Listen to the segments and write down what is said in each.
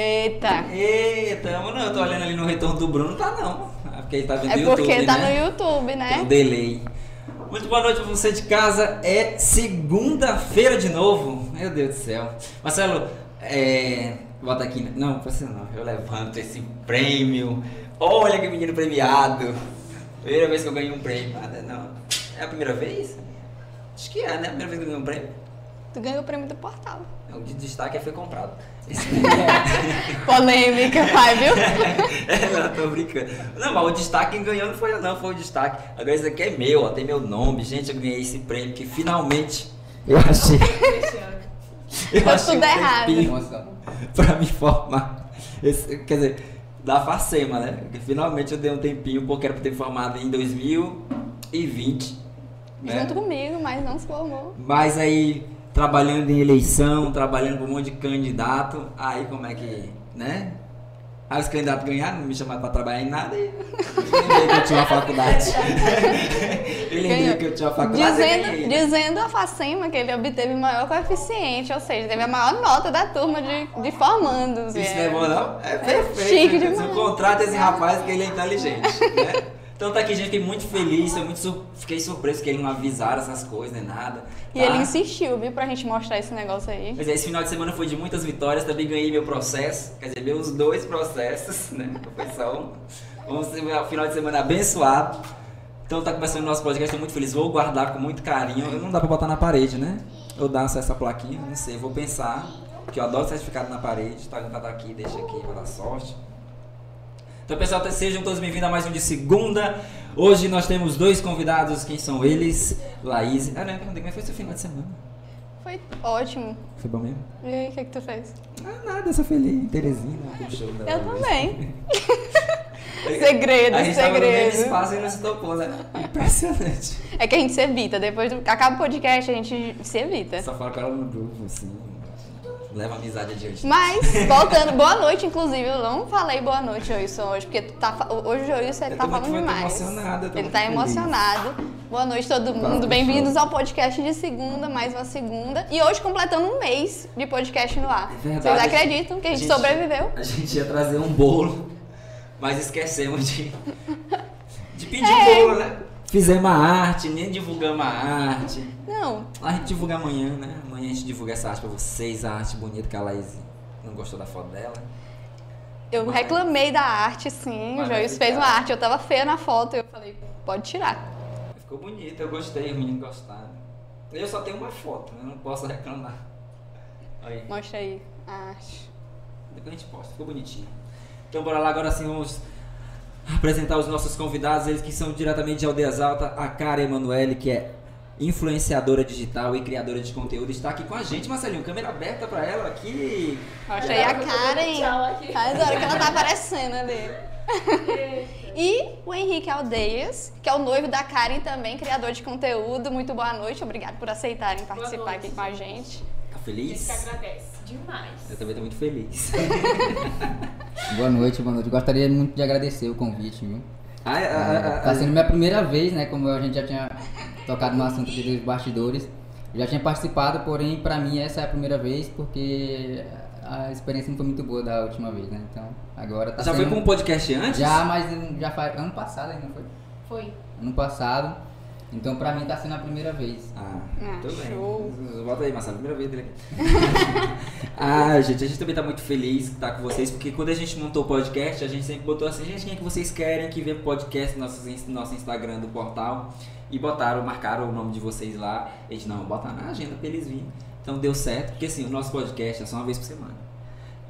Eita! Eita, não, eu tô olhando ali no retorno do Bruno, tá não. É porque ele tá vendo É no porque YouTube, tá né? no YouTube, né? Tem um delay. Muito boa noite pra você de casa. É segunda-feira de novo. Meu Deus do céu. Marcelo, é. Bota aqui. Não, precisa não. Eu levanto esse prêmio. Olha que menino premiado. Primeira vez que eu ganhei um prêmio. Ah, não. É a primeira vez? Acho que é, né? A primeira vez que eu ganhei um prêmio. Tu ganhou o prêmio do portal. O de destaque foi comprado. Esse... Polêmica, pai, viu? é, não, tô brincando. Não, mas o destaque quem ganhou não foi eu, não, foi o destaque. Agora esse aqui é meu, ó, tem meu nome. Gente, eu ganhei esse prêmio que finalmente eu achei. eu Foi achei tudo um errado. pra me formar. Esse- quer dizer, da Facema, né? Porque finalmente eu dei um tempinho, porque era pra ter formado em 2020. né? Junto comigo, mas não se formou. Mas aí, trabalhando em eleição, trabalhando com um monte de candidato, aí como é que, né? Aí os candidatos ganharam, não me chamaram pra trabalhar em nada e eu lembrei que eu tinha uma faculdade. eu lembrei que eu tinha uma faculdade Dizendo, dizendo a Facema que ele obteve o maior coeficiente, ou seja, teve a maior nota da turma de, de formandos. Isso é. não é bom não? É perfeito. chique né? demais. Contrato esse rapaz que ele é inteligente, né? Então tá aqui, gente, fiquei muito feliz, eu muito sur- fiquei surpreso que ele não avisaram essas coisas, nem nada. E tá? ele insistiu, viu, pra gente mostrar esse negócio aí. Pois é, esse final de semana foi de muitas vitórias, também ganhei meu processo, quer dizer, meus dois processos, né? Foi só um. Vamos ter um final de semana abençoado. Então tá começando o nosso podcast, estou muito feliz, vou guardar com muito carinho. Não dá pra botar na parede, né? Eu dar essa plaquinha, não sei, vou pensar, porque eu adoro certificado na parede, tá tá aqui, deixa aqui pra dar sorte. Então, pessoal, sejam todos bem-vindos a mais um de segunda. Hoje nós temos dois convidados, quem são eles? Laís. Ah, não, como é que foi seu final de semana? Foi ótimo. Foi bom mesmo? E aí, o que, que tu fez? Ah, nada, só feliz. Terezinha, aquele show da Eu também. Segredo, Segredo, a gente tava no mesmo segredo. espaço e não se topou, né? Impressionante. É que a gente se evita. Depois do. Acaba o podcast, a gente se evita. Só fala com ela no grupo, assim. Leva a amizade adiante. Mas, voltando, boa noite, inclusive. Eu não falei boa noite, Joilson, hoje, porque tu tá, hoje o Joilson tá falando muito demais. tô ele tá feliz. emocionado. Boa noite, todo mundo. Bem-vindos ao podcast de segunda, mais uma segunda. E hoje completando um mês de podcast no ar. É verdade. Vocês acreditam que a gente, sobreviveu? A gente ia trazer um bolo, mas esquecemos de, de pedir É. bolo, né? Fizemos a arte, nem divulgamos a arte. Não. A gente divulga amanhã, né? Amanhã a gente divulga essa arte pra vocês, a arte bonita que a Laís não gostou da foto dela. Eu Mas- reclamei da arte, sim. Mas O ficar. fez uma arte, eu tava feia na foto. Eu falei, pode tirar. Ficou bonita, eu gostei, os meninos gostaram. Eu só tenho uma foto, né? Não posso reclamar. Aí, Mostra aí a arte. depois a gente posta, ficou bonitinho. Então bora lá, agora sim vamos apresentar os nossos convidados, eles que são diretamente de Aldeias Alta, a Cara Emanuele, que é influenciadora digital e criadora de conteúdo, está aqui com a gente, Marcelinho, câmera aberta pra ela aqui. Mostra aí a Karen. Faz hora que ela tá aparecendo ali. E o Henrique Aldeias, que é o noivo da Karen também, criador de conteúdo. Muito boa noite, obrigado por aceitarem participar noite. aqui com a gente. Tá A feliz? gente agradece demais. Eu também tô muito feliz. Boa noite, boa noite. Gostaria muito de agradecer o convite, viu? Ah, ah, ah, ah, Tá sendo minha primeira vez, né? Como a gente já tinha tocado no assunto aqui dos bastidores. Já tinha participado, porém, pra mim essa é a primeira vez, porque a experiência não foi muito boa da última vez, né? Então, agora tá Já foi sendo... com um podcast antes? Já, mas já faz... Ano passado ainda, não foi? Foi. Ano passado. Então, pra mim tá sendo a primeira vez. Ah, Ah, tudo show. bem. Volta aí, Marcelo, primeira vez dele aqui. ah, gente, a gente também tá muito feliz de estar com vocês, porque quando a gente montou o podcast, a gente sempre botou assim, gente, quem é que vocês querem que vê podcast no nosso, no nosso Instagram do portal? E botaram, marcaram o nome de vocês lá. A gente, não, bota na agenda pra eles virem. Então deu certo, porque assim, o nosso podcast é só uma vez por semana.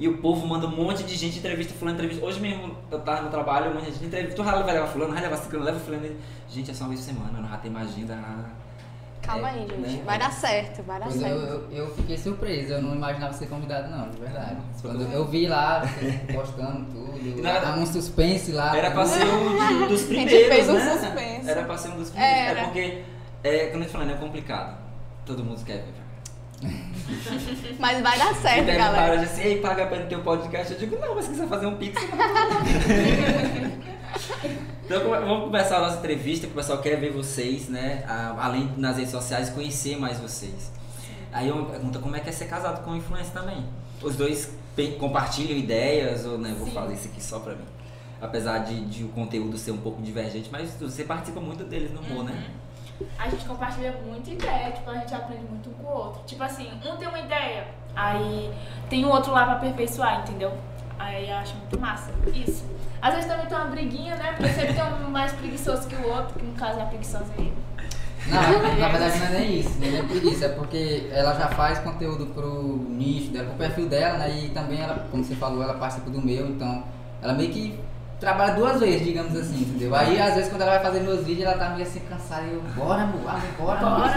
E o povo manda um monte de gente entrevista, fulano entrevista. Hoje mesmo eu tava no trabalho, um monte de gente entrevista. Tu vai levar fulano, vai levar ciclano, leva fulano. Gente, é só uma vez por semana, nós já temos agenda. Calma É, aí, gente. né? Vai dar certo, vai dar Pois eu, certo. eu, eu fiquei surpreso, eu não imaginava ser convidado não, de verdade. Ah, Quando eu vi lá, vocês postando tudo, Nada. um suspense lá. Era pra ser um dos A primeiros, gente fez um né? suspense. Era pra ser um dos primeiros. É Era. porque, é, quando a gente falando, é complicado. Todo mundo quer ver. Mas vai dar E certo, daí galera. galera assim, ei, paga pra um podcast. Eu digo, não, mas se quiser fazer um pix. Então vamos começar a nossa entrevista, que o pessoal quer ver vocês, né? Além nas redes sociais, conhecer mais vocês. Aí uma pergunta, como é que é ser casado com influencer também? Os dois compartilham ideias, ou né, vou Sim. falar isso aqui só pra mim. Apesar de, de o conteúdo ser um pouco divergente, mas você participa muito deles no humor, né? A gente compartilha muita ideia, tipo, a gente aprende muito um com o outro. Tipo assim, um tem uma ideia, aí tem o outro lá pra aperfeiçoar, entendeu? Aí eu acho muito massa. Isso. Às vezes também tem uma briguinha, né? Porque sempre tem um mais preguiçoso que o outro, que no caso é a preguiçosa aí. Não, na verdade não é nem isso, nem é preguiça, é porque ela já faz conteúdo pro nicho dela, pro perfil dela, né? E também ela, como você falou, ela participa do meu, então ela meio que trabalha duas vezes, digamos assim, entendeu? Aí às vezes quando ela vai fazer meus vídeos, ela tá meio assim cansada e eu, bora, amor, bora, amor.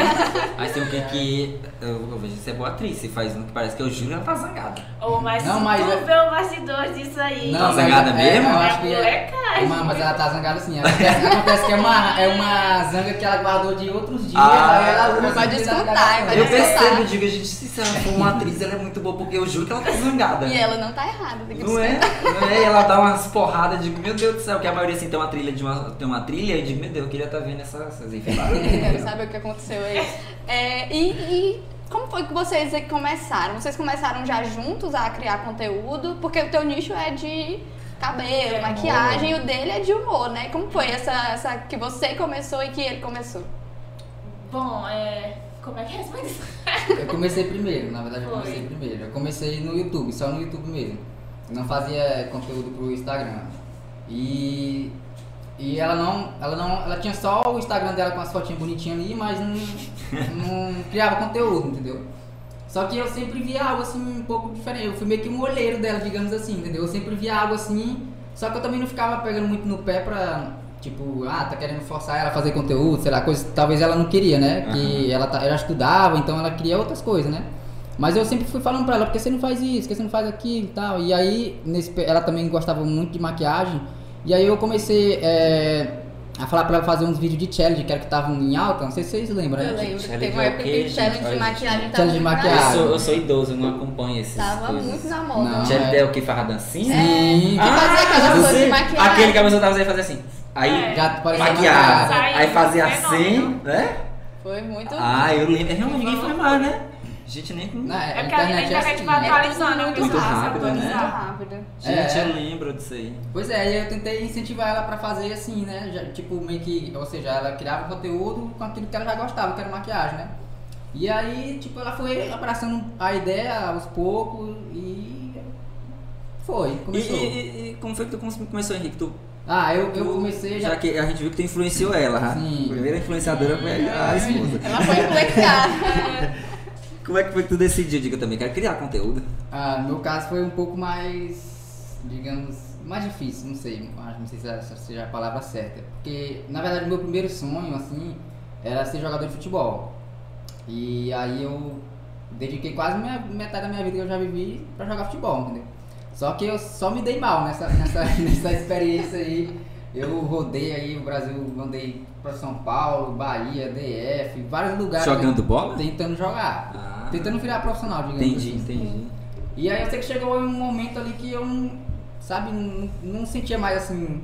Mas tem um que, que eu, eu vejo você é boa atriz, você faz um que parece que eu juro ela tá zangada. Ou mas Não, mas tu é- vê o bastidor disso aí. Tá mas zangada é- mesmo? eu É acho que é, molecagem. Mas, mas ela tá zangada assim. Acontece, acontece que é uma, é uma zanga que ela guardou de outros dias. Ah, aí ela usa vai descontar, vai Eu percebo, digo, gente, se ela for uma atriz, ela é muito boa, porque eu juro que ela tá zangada. E ela não tá errada, tem que Não é? Não é? E ela dá umas porradas, eu digo, meu Deus do céu, que a maioria assim tem uma trilha de uma, tem uma trilha, e digo, meu Deus, eu queria estar vendo essa- essas enfiadas. Quero saber o que aconteceu aí. É, e, e como foi que vocês começaram? Vocês começaram já juntos a criar conteúdo? Porque o teu nicho é de cabelo, É, maquiagem, e o dele é de humor, né? Como foi essa, essa que você começou e que ele começou? Bom, é. Como é que responde isso? Eu comecei primeiro, na verdade eu Foi. comecei primeiro. Eu comecei no YouTube, só no YouTube mesmo. Não fazia conteúdo pro Instagram. E. E ela não, ela não. Ela tinha só o Instagram dela com as fotinhas bonitinhas ali, mas não, não criava conteúdo, entendeu? Só que eu sempre via algo assim um pouco diferente. Eu fui meio que um olheiro dela, digamos assim, entendeu? Eu sempre via algo assim, só que eu também não ficava pegando muito no pé pra, tipo, ah, tá querendo forçar ela a fazer conteúdo, sei lá, coisa talvez ela não queria, né? Que ela, tá, ela estudava, então ela queria outras coisas, né? Mas eu sempre fui falando pra ela, porque você não faz isso, porque você não faz aquilo e tal. E aí, nesse, ela também gostava muito de maquiagem. E aí eu comecei é, a falar pra ela fazer uns vídeos de challenge, que era que estavam em alta, não sei se vocês lembram, né? Eu lembro que challenge teve uma é o época quê, que gente? challenge de Olha, maquiagem tava Challenge de muito na maquiagem. Eu moda. sou, eu sou idoso, eu não acompanho esses Tava coisas. muito na moda. Não. Challenge é. é o que? Farra dancinha? Sim. Que fazia aquelas eu coisas de maquiagem. Aquele que a pessoa tava fazendo fazer assim. Aí, É. Já parecia maquiava. maquiagem. Aí fazia Saiu, assim, fenômeno. né? Foi muito. Ah, eu lembro. Realmente ninguém faz mais, né? Gente, nem. Não, É a porque a internet é internet assim. vai né? atualizando, muito, muito rápido, rápido, muito né? rápido. Gente, É. eu lembro disso aí. Pois é, e eu tentei incentivar ela pra fazer assim, né? Já, tipo, meio que, ou seja, ela criava conteúdo com aquilo que ela já gostava, que era maquiagem, né? E aí, tipo, ela foi abraçando a ideia aos poucos e foi, E, começou. e- e- e como foi que tu come- começou, Henrique? Tu, Ah, eu, eu comecei já já. que a gente viu que tu influenciou ela, né? Sim. A primeira influenciadora foi a esposa. Ela foi influenciada. Como é que foi que tu decidiu? Diga também, quero criar conteúdo. Ah, no meu caso foi um pouco mais, digamos, mais difícil, não sei, não sei se essa seja a palavra certa. Porque, na verdade, meu primeiro sonho, assim, era ser jogador de futebol. E aí eu dediquei quase minha, metade da minha vida que eu já vivi pra jogar futebol, entendeu? Só que eu só me dei mal nessa, nessa, nessa experiência aí. Eu rodei aí o Brasil, andei pra São Paulo, Bahia, DF, vários lugares. Jogando bola? Tentando jogar. Ah. Tentando virar profissional, digamos Entendi, assim. entendi. E aí eu sei que chegou um momento ali que eu não, sabe, não, não sentia mais assim,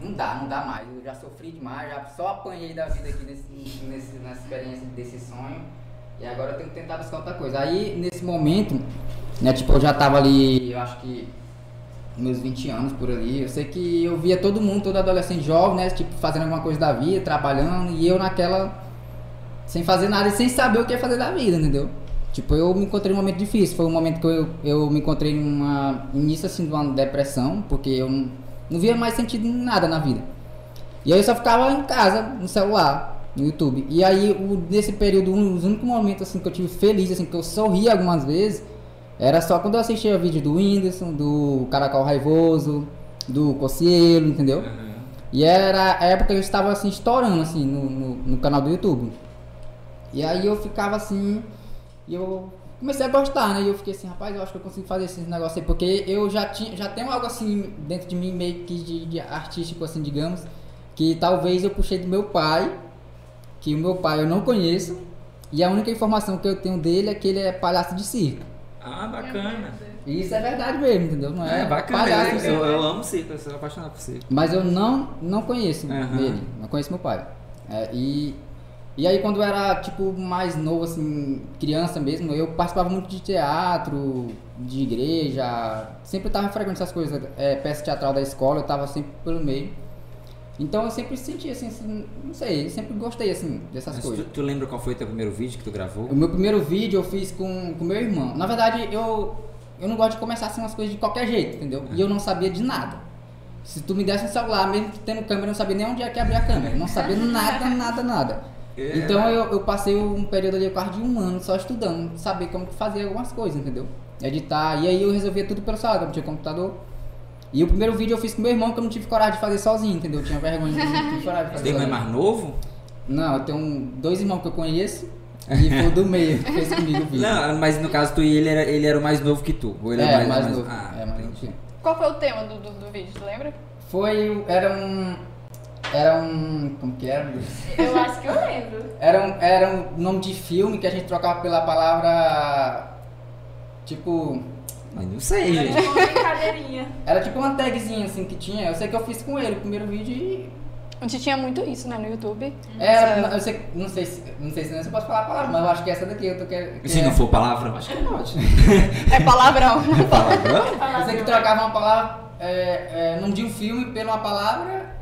não dá, não dá mais. Eu já sofri demais, já só apanhei da vida aqui nesse, nesse, nessa experiência desse sonho. E agora eu tenho que tentar buscar outra coisa. Aí nesse momento, né, tipo, eu já tava ali, eu acho que meus 20 anos por ali. Eu sei que eu via todo mundo, todo adolescente jovem, né, tipo, fazendo alguma coisa da vida, trabalhando, e eu naquela sem fazer nada e sem saber o que ia fazer da vida, entendeu? Tipo, eu me encontrei num momento difícil. Foi um momento que eu, eu me encontrei numa início assim de uma depressão, porque eu não, via mais sentido em nada na vida. E aí eu só ficava em casa, no celular, no YouTube. E aí, o, nesse período, um, os únicos momentos assim, que eu tive feliz, assim, que eu sorri algumas vezes, era só quando eu assistia vídeo do Whindersson, do Caracol Raivoso, do Cocielo, entendeu? E era a época que eu estava assim, estourando assim, no, no, no canal do YouTube. E aí eu ficava assim, e eu comecei a gostar, né? E eu fiquei assim, rapaz, eu acho que eu consigo fazer esse negócio aí, porque eu já tinha, já tenho algo assim dentro de mim meio que de, de artístico assim, digamos, que talvez eu puxei do meu pai, que o meu pai eu não conheço, e a única informação que eu tenho dele é que ele é palhaço de circo. Ah, bacana. E isso é verdade mesmo, entendeu? Não é, É, bacana. palhaço Eu, de eu, eu amo circo, eu sou apaixonado por circo. Mas eu não, não conheço Aham. ele, não conheço meu pai. É, e, E aí quando eu era, tipo, mais novo, assim, criança mesmo, eu participava muito de teatro, de igreja, sempre tava frequentando essas coisas, é, peça teatral da escola, eu tava sempre pelo meio. Então eu sempre senti, assim, assim, não sei, sempre gostei, assim, dessas Mas coisas. tu, tu lembra qual foi o teu primeiro vídeo que tu gravou? O meu primeiro vídeo eu fiz com o meu irmão. Na verdade, eu, eu não gosto de começar assim umas coisas de qualquer jeito, entendeu? E eu não sabia de nada. Se tu me desse um celular, mesmo que tendo câmera, eu não sabia nem onde é que abria a câmera. Não sabia nada, nada, nada. É. Então eu, eu passei um período ali quase de um ano só estudando, saber como fazia algumas coisas, entendeu? Editar. E aí eu resolvia tudo pelo celular, eu não tinha computador. E o primeiro vídeo eu fiz com meu irmão, que eu não tive coragem de fazer sozinho, entendeu? Eu tinha vergonha, de- não tive coragem de fazer não é sozinho. mais novo? Não, eu tenho um- dois irmãos que eu conheço e foi do meio que fez comigo o vídeo. Não, mas no caso tu e ele era, ele era o mais novo que tu. Ou ele é, é mais, novo. Ah, é, mais novo. que. Qual foi o tema do, do, do vídeo, tu lembra? Foi, era um, era um, como que era? Eu acho que eu lembro. Era um, era um nome de filme que a gente trocava pela palavra, tipo, Mas não sei, Era gente. tipo uma brincadeirinha. era tipo uma tagzinha assim que tinha. Eu sei que eu fiz com ele o primeiro vídeo e A gente tinha muito isso, né, no YouTube. era, eu sei, não sei se, não sei se não posso falar a palavra, mas eu acho que essa daqui eu tô querendo. que Se é- não for palavra, eu acho que pode. É palavrão. Palavrão? Eu sei que trocava uma palavra, é, é, nome de um filme pela uma palavra.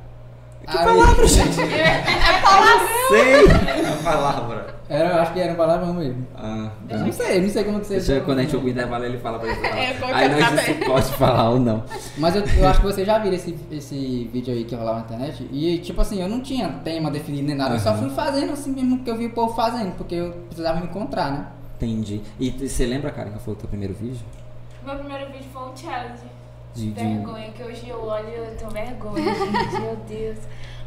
Que aí- palavra, gente? É palavrão. Sei! É palavra. Era, eu acho que era um palavrão mesmo. Ah, Eu não sei, não sei como que você. Deixa eu, quando a gente ouvir o intervalo, ele fala pra gente falar. É, Aí quero nós se pode falar ou não. Mas eu, eu acho que você já viu esse, esse vídeo aí que rolava na internet. E, tipo assim, eu não tinha tema definido nem nada. Eu só fui fazendo assim mesmo que eu vi o povo fazendo, porque eu precisava me encontrar, né? Entendi. E você lembra, cara, qual foi o teu primeiro vídeo? Meu primeiro vídeo foi um challenge. De, de- Vergonha, que hoje eu olho e eu tenho vergonha, gente, meu Deus.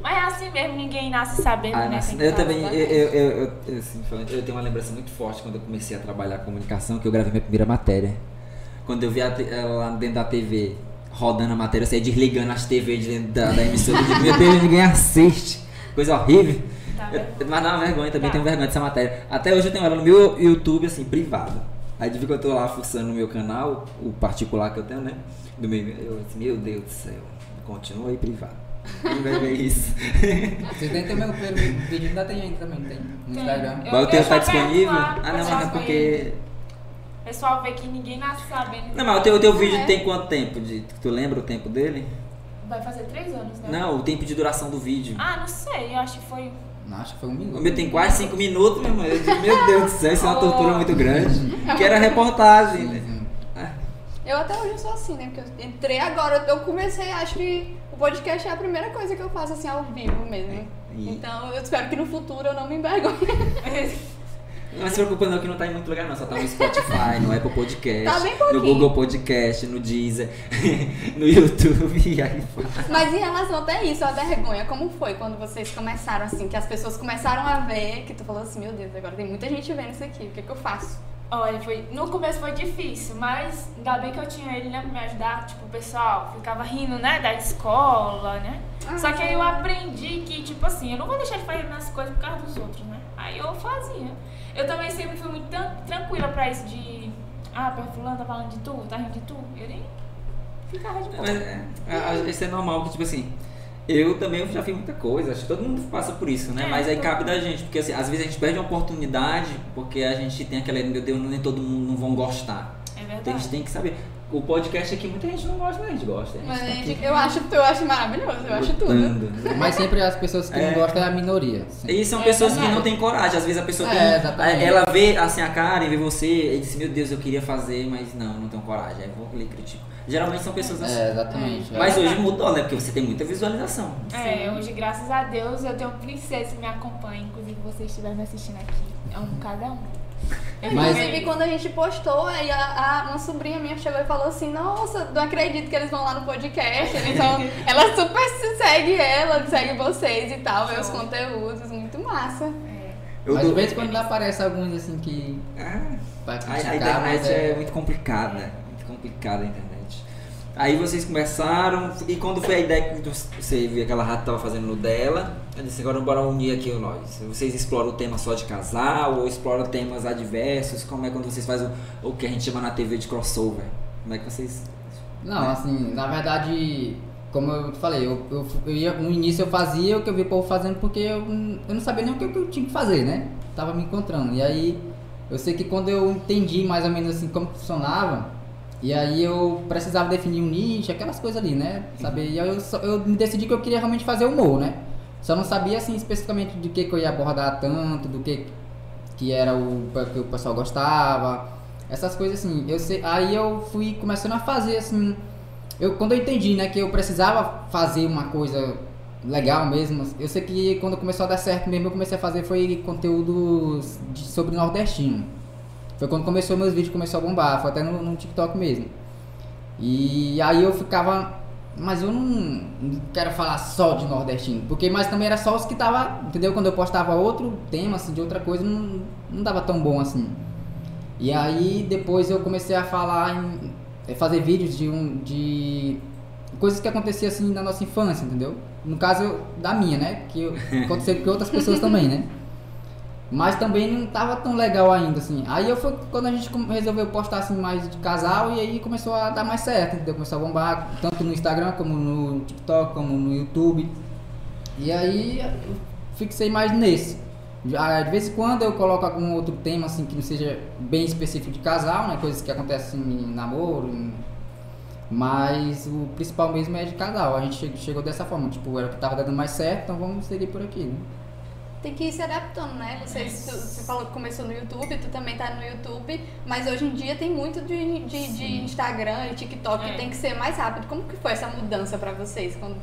Mas é assim mesmo, ninguém nasce sabendo, Ah, né? que eu também, eu, eu, eu, assim, falando, eu tenho uma lembrança muito forte quando eu comecei a trabalhar comunicação, que eu gravei minha primeira matéria. Quando eu vi ela lá dentro da TV rodando a matéria, eu saí desligando as TV de dentro da, da emissora. Digo, Meu Deus, ninguém assiste. Coisa horrível. Tá Eu- mas dá uma vergonha, também Tá. tenho vergonha dessa matéria. Até hoje eu tenho ela no meu YouTube, assim, privado. Aí de vez que eu tô lá fuçando no meu canal, o particular que eu tenho, né? Do meu, eu assim, meu Deus do céu, continua aí privado. Quem vai ver isso? Vocês têm também o primeiro vídeo, ainda tem ainda também, tem no Tem. Instagram. Eu- Mas o teu eu tá disponível? lá, Ah, não, mas é porque. O pessoal vê que ninguém nasce sabendo. Não, mas o teu, o teu vídeo É. tem quanto tempo? De, tu lembra o tempo dele? Vai fazer três anos, né? Não, o tempo de duração do vídeo. Ah, não sei, eu acho que foi. Não, acho que foi um minuto. O meu tem quase 5 minutos, meu irmão. Meu Deus do céu, isso é uma tortura Oh. muito grande. Que era reportagem, né? Eu até hoje sou assim, né? Porque eu entrei agora, eu comecei, acho que o podcast é a primeira coisa que eu faço assim ao vivo mesmo. E- Então eu espero que no futuro eu não me envergonhe. Não se preocupa não que não tá em muito lugar não, só tá no Spotify, no Apple Podcast, Tá bem no. Google Podcast, no Deezer, no YouTube, e aí vai. Mas em relação até isso, a vergonha, como foi quando vocês começaram assim, que as pessoas começaram a ver, que tu falou assim, meu Deus, agora tem muita gente vendo isso aqui, o que, que eu faço? Olha, foi, no começo foi difícil, mas ainda bem que eu tinha ele, né, pra me ajudar. Tipo, o pessoal ficava rindo, né, da escola, né? Só que aí eu aprendi que, tipo assim, eu não vou deixar de fazer minhas coisas por causa dos outros, né? Aí eu fazia. Eu também sempre fui muito tran- tranquila pra isso de. Ah, pra fulano tá falando de tu, tá rindo de tu. Eu nem ficava de boa. Mas, é, a- a- isso é normal, porque tipo assim, eu também já fiz muita coisa, acho que todo mundo passa por isso, né? É, Mas aí cabe da gente, porque assim, às vezes a gente perde uma oportunidade, porque a gente tem aquela, meu Deus, nem todo mundo não vão gostar. É Então a verdade. gente tem que saber. O podcast aqui muita gente não gosta, mas a gente gosta. A gente Mas tá a aqui gente, eu acho, eu acho maravilhoso, eu acho tudo. lutando? Mas sempre as pessoas que É. não gostam é a minoria. sim. E são É pessoas que verdade. não têm coragem. Às vezes a pessoa É, tem. exatamente. Ela vê assim a cara e vê você e diz: Meu Deus, eu queria fazer, mas não, não tenho coragem. Aí vou e critico. Geralmente são pessoas assim. É, exatamente. Mas hoje mudou, né? Porque você tem muita visualização. É, hoje, graças a Deus, eu tenho princesa que me acompanha. Inclusive, vocês estiverem me assistindo aqui. É um cada um. Eu Mas- Inclusive, quando a gente postou, aí a, a- uma sobrinha minha chegou e falou assim, nossa, não acredito que eles vão lá no podcast. Então, ela super se segue ela, segue vocês e tal, vê os conteúdos, muito massa. É. Eu Mas de vez em quando aparece alguns assim que Ah, vai a, criticar, a internet mas é muito complicada. Muito complicada a internet. Aí vocês começaram, e quando foi a ideia que você viu aquela rata tava fazendo no dela, eu disse, agora bora unir aqui o nós. Vocês exploram o tema só de casal, ou exploram temas adversos? Como é quando vocês fazem o, o que a gente chama na TV de crossover? Como é que vocês... Não, assim, na verdade, como eu falei, eu, eu, eu ia, no início eu fazia o que eu vi o povo fazendo porque eu, não- eu não sabia nem o que eu tinha que fazer, né? Tava me encontrando. E aí, eu sei que quando eu entendi mais ou menos assim como funcionava, e aí eu precisava definir um nicho, aquelas coisas ali, né? Saber, e aí eu, eu decidi que eu queria realmente fazer humor, né? Só não sabia assim especificamente de que, que eu ia abordar tanto, do que que era o que o pessoal gostava, essas coisas assim. Eu sei, aí eu fui começando a fazer assim, eu quando eu entendi, né, que eu precisava fazer uma coisa legal mesmo. Eu sei que quando começou a dar certo mesmo, eu comecei a fazer foi conteúdos de- sobre nordestino. Foi quando começou meus vídeos começou a bombar, foi até no, no TikTok mesmo. E aí eu ficava, mas eu não, não quero falar só de nordestino, porque mas também era só os que tava, entendeu? Quando eu postava outro tema assim de outra coisa, não, não dava tão bom assim. E aí depois eu comecei a falar em é, fazer vídeos de um de coisas que aconteciam assim na nossa infância, entendeu? No caso eu- da minha, né? Que eu- aconteceu com outras pessoas também, né? Mas também não tava tão legal ainda, assim. Aí eu foi quando a gente resolveu postar assim mais de casal e aí começou a dar mais certo, entendeu? Começou a bombar, tanto no Instagram como no TikTok, como no YouTube. E aí eu fixei mais nesse. Já, de vez em quando eu coloco algum outro tema assim que não seja bem específico de casal, né? Coisas que acontecem em namoro, em- mas o principal mesmo é de casal. A gente che- chegou dessa forma, tipo, era o que tava dando mais certo, então vamos seguir por aqui, né? Tem que ir se adaptando, né? Vocês, tu- você falou que começou no YouTube, tu também tá no YouTube, mas hoje em dia tem muito de, de, de Instagram e TikTok que É. tem que ser mais rápido. Como que foi essa mudança pra vocês? Quando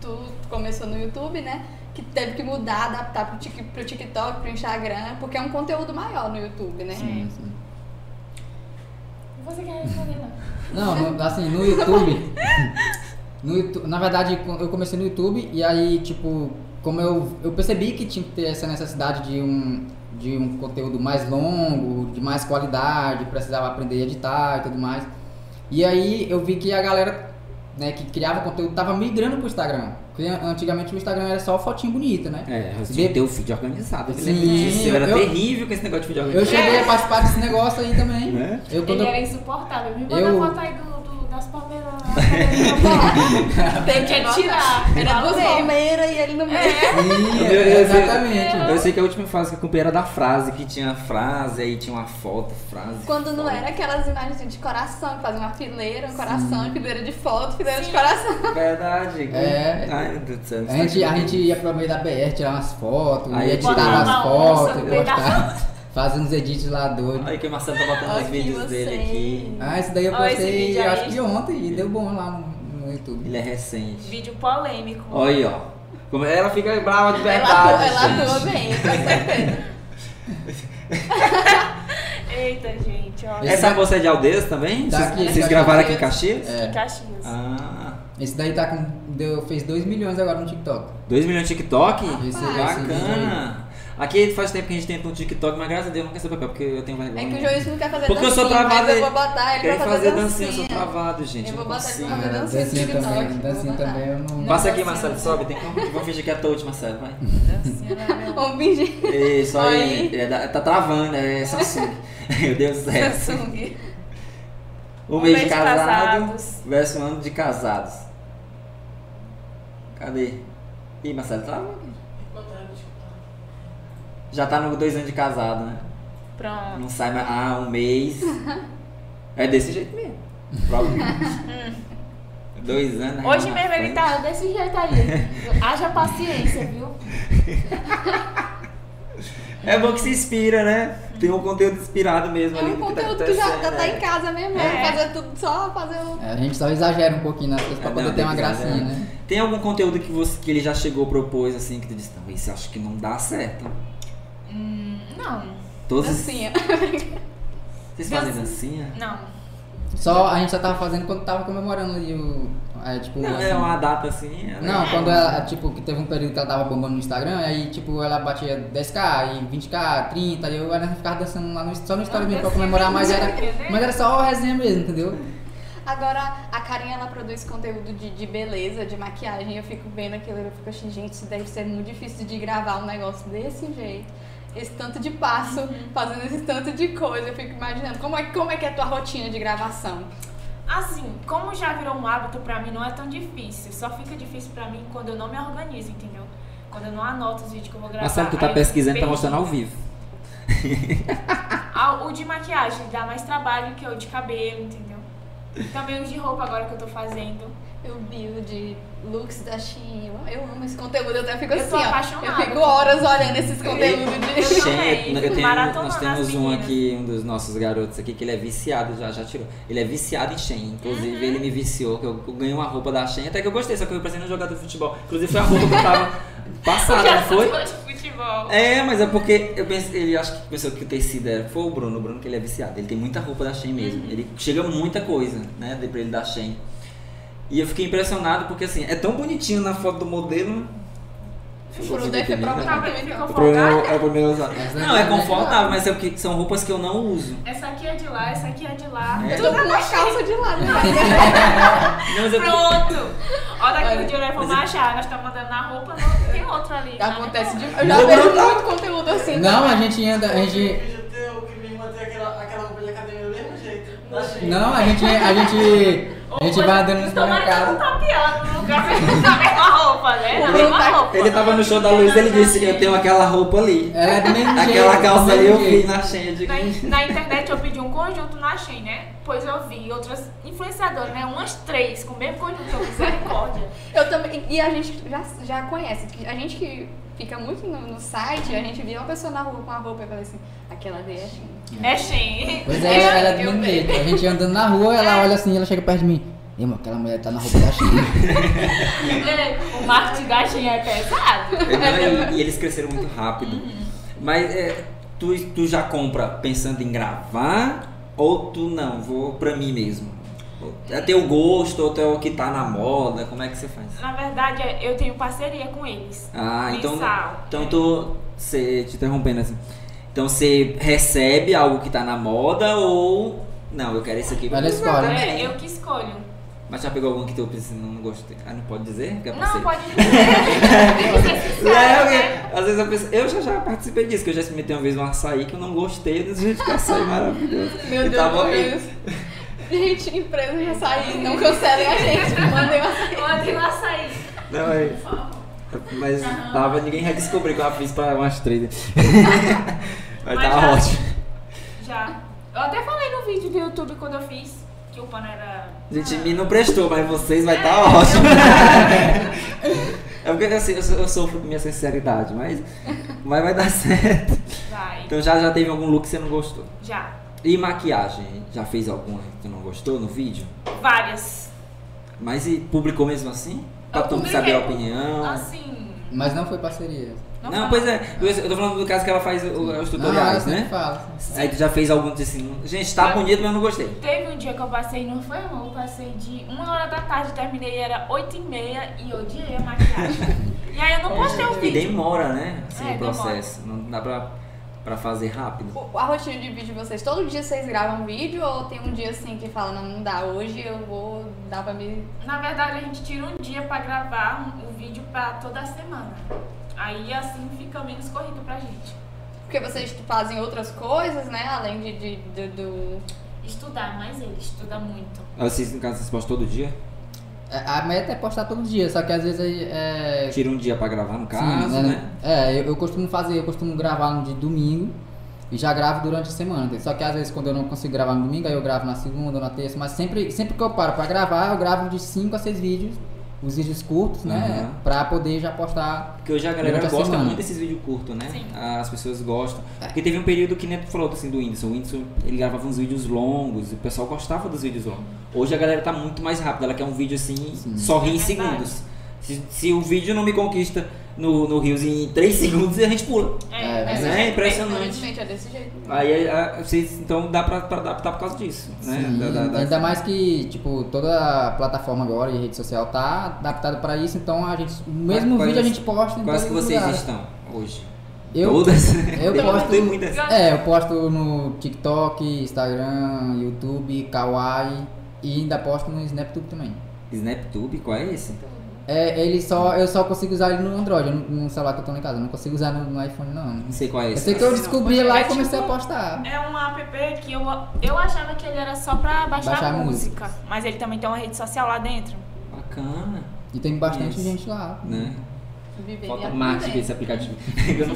tu começou no YouTube, né? Que teve que mudar, adaptar pro, Tik- pro TikTok, pro Instagram, porque é um conteúdo maior no YouTube, né? Sim, sim. Você quer responder, não? Não, assim, no YouTube. no YouTube na verdade, eu comecei no YouTube e aí, tipo, como eu, eu percebi que tinha que ter essa necessidade de um, de um conteúdo mais longo, de mais qualidade, precisava aprender a editar e tudo mais. E aí eu vi que a galera né, que criava conteúdo tava migrando pro Instagram. Porque antigamente o Instagram era só fotinho bonita, né? É, você De- tinha que ter o feed organizado. Eu Sim, disso. Eu era eu- terrível com esse negócio de feed Eu organizado. cheguei a participar desse negócio aí também. Né? Eu, quando Ele eu- era insuportável. Me manda Eu- foto aí do. Tem que tirar. Era duas palmeiras e ele no meio. Sim, eu- exatamente. Eu sei que a última fase que eu comprei era da frase, que tinha a frase, aí tinha uma foto, frase. Quando não foto. era aquelas imagens de coração, que fazia uma fileira, um coração, fileira de foto, fileira de coração. Verdade. É. Ai, meu Deus do céu. A gente, a gente ia pro meio da BR tirar umas fotos, Aí editava botava as uma fotos, onça no fazia uns edits lá doidos. Aí que o Marcelo tá botando os vídeos você. dele aqui. Ah, esse daí eu Ó, esse postei acho que ontem e deu bom lá no, no YouTube. Ele é recente. Vídeo polêmico. Olha aí, ó. Como ela fica brava de Ela verdade. atua, ela gente. atua bem, com certeza. Eita, gente, ó. Essa da- moça é de Aldeias também? Tá Vocês, aqui, vocês tá gravaram aqui. em Caxias? É. Caxias. Ah. Esse daí tá com. Deu, fez 2 milhões agora no TikTok. 2 milhões de TikTok? Esse- esse vídeo Bacana. Aqui faz tempo que a gente tenta um TikTok, mas graças a Deus não quer ser papel, porque eu tenho É vergonha. que o Joilson não quer fazer Porque eu sou travado. eu vou botar ele Quero pra fazer, fazer dancinha. dancinha, eu sou travado, gente. Eu vou botar ele pra fazer É, dancinha dancinha TikTok. também, dancinha também eu não. Passa aqui, Marcelo, sobe. Tem como... Vamos fingir que é touch, Marcelo, vai. Dancinha, né? Vamos fingir. Isso aí. Aí. É, tá travando, é Samsung. Meu Deus do céu. Samsung. Um Um mês de mês de casado casados. versus um ano de casados. Cadê? Ih, Marcelo, tá? Já tá no dois anos de casado, né? Pronto. Não sai mais. Ah, um mês. É desse jeito mesmo. Provavelmente. Dois anos. aí Hoje mesmo ele frente. tá desse jeito aí. Haja paciência, viu? É bom que se inspira, né? Tem um conteúdo inspirado mesmo É ali. um do que tá conteúdo que já, já tá né? em casa mesmo, É. né? Fazer tudo só, fazer o... É, a gente só exagera um pouquinho nas coisas pra É, poder não, ter uma gracinha, né? Tem algum conteúdo que, você, que ele já chegou, propôs, assim, que tu disse, não, esse eu acho que não dá certo. Não. Todos Dancinha. Vocês fazem dancinha? Não. Só a gente só tava fazendo quando tava comemorando ali o. É, tipo, Não, assim, é uma data assim. é Não, quando ela, tipo, que teve um período que ela tava bombando no Instagram, aí, tipo, ela batia 10k, e 20k, 30, e eu ela ficava dançando lá no, só no story mesmo pra comemorar, mas era, né? mas era só resenha mesmo, entendeu? Agora, a Karinha, ela produz conteúdo de, de beleza, de maquiagem. Eu fico vendo aquilo e eu fico assim, gente, isso deve ser muito difícil de gravar um negócio desse jeito. Esse tanto de passo, fazendo esse tanto de coisa. Eu fico imaginando, como é, como é que é a tua rotina de gravação? Assim, como já virou um hábito pra mim, não é tão difícil. Só fica difícil pra mim quando eu não me organizo, entendeu? Quando eu não anoto os vídeos que eu vou gravar. Marcelo, tu tá aí eu pesquisando e tá mostrando ao vivo. Ah, O de maquiagem dá mais trabalho que o de cabelo, entendeu? Também o de roupa agora que eu tô fazendo. Eu vi o de looks da Shein. Eu amo esse conteúdo, eu até fico Eu assim, ó. apaixonada. Eu fico horas olhando esses conteúdos de. Shein, eu tenho- nós temos um aqui, um dos nossos garotos aqui, que ele é viciado, já, já tirou. Ele é viciado em Shein. Inclusive, Uhum. ele me viciou, que eu, eu ganhei uma roupa da Shein, até que eu gostei, só que eu parecendo um jogador de futebol. Inclusive, foi a roupa que eu tava passada, não foi? de futebol. É, mas é porque eu pensei, ele acho que pensou que o tecido era. Foi o Bruno, o Bruno que ele é viciado. Ele tem muita roupa da Shein mesmo. Ele chega muita coisa, né? Pra ele da Shein. E eu fiquei impressionado porque assim, é tão bonitinho na foto do modelo. O Bruno deve. Pro meu, folgada? é pro meu usar. Mas Não, é- é confortável, mas é porque são roupas que eu não uso. Essa aqui é de lá, essa aqui é de lá. É. Eu tô com uma calça de lado. né? Pronto! Olha, nós vamos mas eu- achar. Nós estamos mandando na roupa, não tem outro ali. Acontece de. Eu já Não, vejo não, muito conteúdo assim. Não, a gente anda, a gente... vídeo teu que minha irmã tem aquela, aquela roupa de academia do mesmo jeito. Da Shein. Não, a gente, a gente, a gente vai andando no que não supermercado. tá piando no lugar da mesma roupa, né? Da mesma tá- roupa. Ele tava no show da Luiz, ele disse, eu tenho aquela roupa ali. Ela é do mesmo jeito. Aquela calça ali eu vi na Shein de Na, na internet eu pedi um conjunto na Shein, né? Pois eu vi outras influenciadoras, né? Umas três com o mesmo conjunto, eu misericórdia. Eu também. E a gente já, já conhece. A gente que fica muito no, no site, a gente via uma pessoa na rua com a roupa e fala assim, aquela ali é Shein. É Shein. Pois é, ela é jeito. A gente andando na rua, ela olha assim, ela chega perto de mim. Ei, mano, aquela mulher tá na roupa da Shein. É, o marketing da Shein é pesado. É, e, e eles cresceram muito rápido. Mas é, tu, tu já compra pensando em gravar ou tu não? Vou pra mim mesmo. É teu gosto ou teu que tá na moda? Como é que você faz? Na verdade, eu tenho parceria com eles. Ah, então. Mensal. Então tu. Cê, te interrompendo assim. Então você recebe algo que tá na moda ou. Não, eu quero esse aqui. Ela escolhe. É, eu que escolho. Mas já pegou algum que tu pensa, não gostei? Ah, não pode dizer? Que é Não, pode dizer. É, né? porque às vezes eu penso, eu já, já participei disso, que eu já experimentei uma vez um açaí que eu não gostei, desse jeito que açaí maravilhoso. Meu E Deus tava céu. Gente, empresa já saiu, não cancelem a gente, mandem uma sair. Mandei um açaí. Não, é. Mas tava, ninguém vai descobrir que eu já fiz pra umas três. Mas Mas tá já- ótimo. Já. Eu até falei no vídeo do YouTube quando eu fiz que o pano era. Gente, me não prestou, mas vocês vai estar tá ótimo. É porque assim, eu, eu sofro com minha sinceridade, mas, mas vai dar certo. Vai. Então já, já teve algum look que você não gostou? Já. E maquiagem? Já fez alguma que tu não gostou no vídeo? Várias. Mas e publicou mesmo assim? Pra Eu tu publiquei. saber a opinião? Assim. Mas não foi parceria. Não, fala. pois é, eu, eu tô falando do caso que ela faz o- os Não, ela tutoriais, sempre né? fala. Aí tu já fez algum assim, gente, tá Eu- bonito, mas eu não gostei. Teve um dia que eu passei, não foi não, eu passei de uma hora da tarde, terminei, era oito e meia e odiei a maquiagem. e aí eu não postei o E vídeo. demora, né? Assim, É, o processo. Não dá pra, pra fazer rápido. O- A rotina de vídeo de vocês, todo dia vocês gravam vídeo ou tem um dia assim que fala, não, não dá, hoje eu vou dar pra me. Na verdade, a gente tira um dia pra gravar um- o vídeo pra toda a semana. Aí assim fica menos corrido pra gente. Porque vocês fazem outras coisas, né? Além de, de- de- do. Estudar, mas ele estuda muito. Aí Vocês, no caso, vocês postam todo dia? É, A meta é postar todo dia, só que às vezes aí, é. Tira um dia pra gravar, no Sim, caso, né? É, eu, eu costumo fazer, eu costumo gravar no de domingo e já gravo durante a semana. Só que às vezes quando eu não consigo gravar no domingo, aí eu gravo na segunda ou na terça, mas sempre, sempre que eu paro pra gravar, eu gravo de 5 a 6 vídeos, os vídeos curtos, né? Aham. Pra poder já postar. Porque hoje a galera a gosta semana. muito desses vídeos curtos, né? Sim. As pessoas gostam. Porque teve um período que nem tu falou assim do Whindersson. O Whindersson, ele gravava uns vídeos longos e o pessoal gostava dos vídeos longos. Hoje a galera tá muito mais rápida. Ela quer um vídeo assim, Sim. só ri em É segundos. Se, se o vídeo não me conquista no, no Rios em 3 segundos, a gente pula. É, é jeito impressionante. É desse jeito. Aí a- vocês, então dá pra, pra adaptar por causa disso, né? Sim, Da- da- da- Ainda mais que, tipo, toda a plataforma agora e rede social tá adaptada pra isso, então a gente. O mesmo Quais- vídeo a gente posta em Quais que vocês lugares. estão hoje? Eu, Todas? eu posto- Tem muitas. É, eu posto no TikTok, Instagram, YouTube, Kawaii e ainda posto no SnapTube também. SnapTube, qual é esse? É, ele só, eu só consigo usar ele no Android, no, no celular que eu tô em casa. Eu não consigo usar no, no iPhone, não. Não sei qual é Eu esse. sei que eu descobri lá e É comecei a tipo- postar. É um app que eu, eu achava que ele era só pra baixar, Baixar música. Mas ele também tem uma rede social lá dentro. Bacana, E tem bastante Isso. gente lá. né? Viver Falta marketing desse aplicativo. eu não,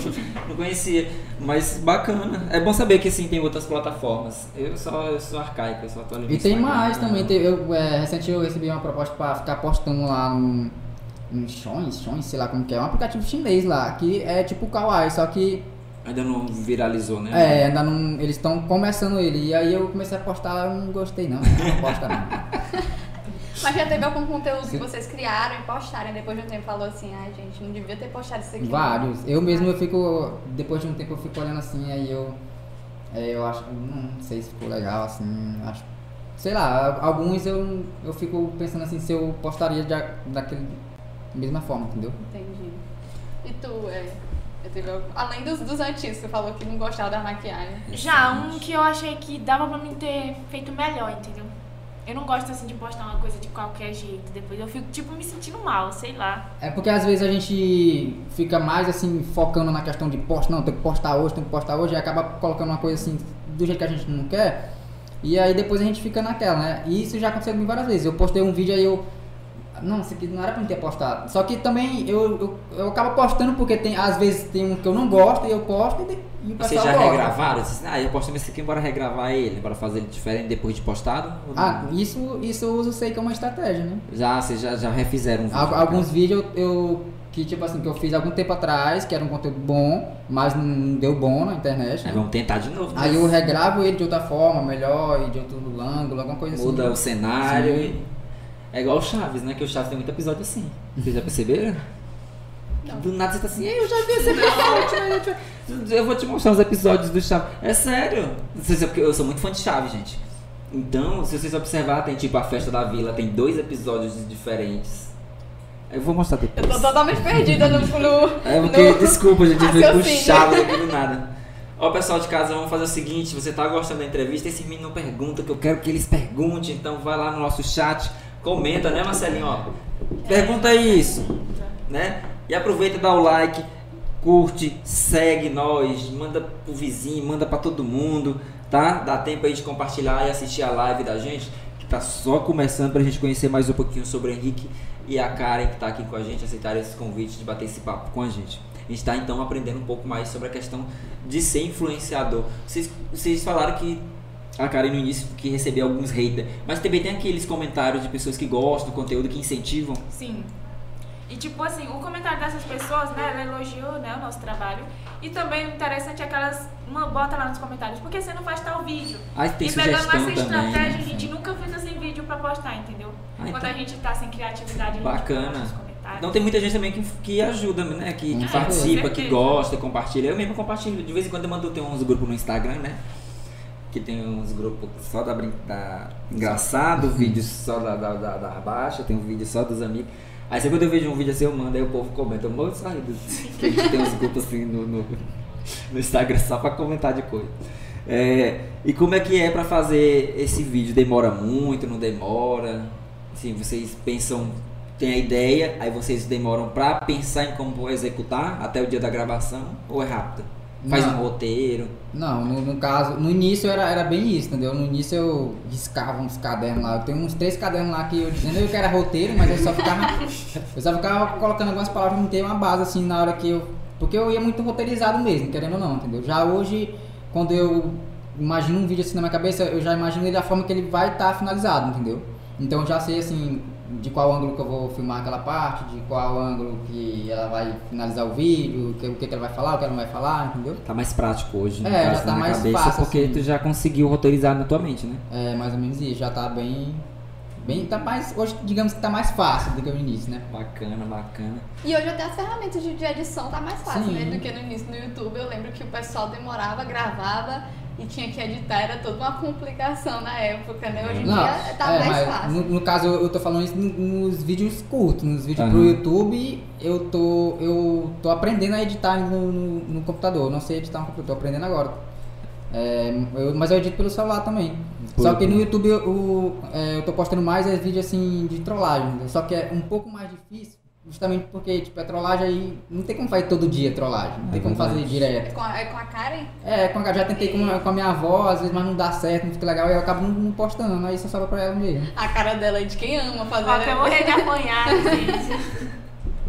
não conhecia, mas bacana. É bom saber que assim tem outras plataformas. Eu só eu sou arcaico, eu só tô E tem mais também. Tem, eu, é, recente eu recebi uma proposta pra ficar postando lá no. No Shons, Shons, sei lá como que é. Um aplicativo chinês lá, que é tipo o Kawaii, só que Ainda não viralizou, né? É, ainda não. Eles estão começando ele. E aí eu comecei a postar, eu não gostei não. Não posta não. Mas já teve algum conteúdo que vocês criaram e postaram e depois de um tempo falou assim, ai gente, não devia ter postado isso aqui. não." Vários. Eu mesmo eu fico. Depois de um tempo eu fico olhando assim, aí eu. eu acho. Não sei se ficou legal, assim. Acho. Sei lá, alguns eu, eu fico pensando assim se eu postaria de, daquele mesma forma, entendeu? Entendi. E tu, é, eu teve algum- além dos, dos antigos, você falou que não gostava da maquiagem. Já, um que eu achei que dava pra mim ter feito melhor, entendeu? Eu não gosto assim de postar uma coisa de qualquer jeito. Depois eu fico, tipo, me sentindo mal, sei lá. É porque às vezes a gente fica mais assim, focando na questão de posta, não, tem que postar hoje, tem que postar hoje, e acaba colocando uma coisa assim, do jeito que a gente não quer. E aí depois a gente fica naquela, né? E isso já aconteceu comigo várias vezes. Eu postei um vídeo aí eu. Não, isso aqui não era pra mim ter postado. Só que também eu, eu, eu acabo postando porque tem, às vezes tem um que eu não gosto e eu posto e, e o Vocês pessoal já gosta. regravaram? Vocês, ah, eu postei esse aqui, bora regravar ele, bora fazer ele diferente depois de postado? Não? Ah, isso, isso eu uso sei que é uma estratégia, né? Já, vocês já, já refizeram um vídeo. Al- Alguns vídeos eu, eu- que tipo assim, que eu fiz algum tempo atrás, que era um conteúdo bom, mas não deu bom na internet. Aí né? vamos tentar de novo. né? Aí eu regravo ele de outra forma, melhor, e de outro ângulo, alguma coisa Muda assim. o cenário Sim. e... É igual o Chaves, né? Que o Chaves tem muito episódio assim. Vocês já perceberam? Não. Do nada você tá assim, "Ei, eu já vi esse episódio. eu vou te mostrar os episódios do Chaves. É sério. Eu sou muito fã de Chaves, gente. Então, se vocês observar, tem tipo a festa da vila, tem dois episódios diferentes. Eu vou mostrar depois. Eu tô totalmente perdida no. no É porque, no- desculpa, gente, eu fui puxado aqui do nada. Ó, pessoal de casa, vamos fazer o seguinte: você tá gostando da entrevista? Esse menino não pergunta, que eu quero que eles perguntem. Então, vai lá no nosso chat, comenta, né, Marcelinho? Ó, pergunta isso, né? E aproveita dá o like, curte, segue nós, manda pro vizinho, manda pra todo mundo, tá? Dá tempo aí de compartilhar e assistir a live da gente, que tá só começando pra gente conhecer mais um pouquinho sobre o Henrique e a Karen que tá aqui com a gente, aceitarem esse convite de bater esse papo com a gente. A gente tá então aprendendo um pouco mais sobre a questão de ser influenciador. Vocês, vocês falaram que a Karen no início que recebeu alguns haters, mas também tem aqueles comentários de pessoas que gostam do conteúdo, que incentivam. Sim. E tipo assim, o comentário dessas pessoas, né, ela elogiou né, o nosso trabalho. E também o interessante é que elas uma, bota lá nos comentários, por que você não faz tal vídeo? Aí tem e pegando essa também. estratégia, a gente nunca fez assim vídeo pra postar, entendeu? Ah, Quando então. a gente tá sem criatividade, a gente Bacana. comentários. Então tem muita gente também que, que ajuda, né? Que, que participa, que gosta, compartilha. Eu mesmo compartilho. De vez em quando eu mando tem uns grupos no Instagram, né? Que tem uns grupos só da, brin- da engraçado, vídeos só da, da, da, da baixa, tem um vídeo só dos amigos. Aí sempre quando eu vejo um vídeo assim, eu mando, aí o povo comenta, eu de sair que a gente tem uns grupos assim no, no, no Instagram só pra comentar de coisa. É, e como é que é pra fazer esse vídeo? Demora muito, não demora? Assim, vocês pensam, tem a ideia, aí vocês demoram pra pensar em como vou executar até o dia da gravação? Ou é rápido? Faz Não. um roteiro? Não, no, no caso, no início era, era bem isso, entendeu? No início eu riscava uns cadernos lá. Eu tenho uns três cadernos lá que eu dizendo que era roteiro, mas eu só ficava. eu só ficava colocando algumas palavras, não ter uma base assim na hora que eu. Porque eu ia muito roteirizado mesmo, querendo ou não, entendeu? Já hoje, quando eu imagino um vídeo assim na minha cabeça, eu já imagino ele da forma que ele vai estar finalizado, entendeu? Então eu já sei assim de qual ângulo que eu vou filmar aquela parte, de qual ângulo que ela vai finalizar o vídeo, o que, o que que ela vai falar, o que ela não vai falar, entendeu? Tá mais prático hoje, no É, já caso, tá na mais cabeça, fácil, porque assim. tu já conseguiu roteirizar na tua mente, né? É, mais ou menos isso, já tá bem. Bem, tá mais. Hoje, digamos que tá mais fácil do que no início, né? Bacana, bacana. E hoje até as ferramentas de, de edição tá mais fácil, Sim. né? Do que no início no YouTube. Eu lembro que o pessoal demorava, gravava e tinha que editar, era toda uma complicação na época, né? Hoje em Não, dia tá é, mais fácil. No, no caso, eu tô falando isso no- nos vídeos curtos, nos vídeos Aham. pro YouTube, eu tô, eu tô aprendendo a editar no, no- no computador. Eu não sei editar no computador, tô aprendendo agora. É, eu- mas eu edito pelo celular também. Por- Só que no YouTube eu, eu, é, eu tô postando mais é, vídeo assim de trollagem, só que é um pouco mais difícil Justamente porque, tipo, é trollagem aí. Não tem como fazer todo dia trollagem. Não tem É como fazer verdade. direto. É com a, é com a Karen? É, com a, já tentei com a, com a minha avó, às vezes, mas não dá certo, não fica legal, e eu acabo não, postando, aí só sobra pra ela mesmo. A cara dela é de quem ama fazer. Até morrer de apanhar, gente.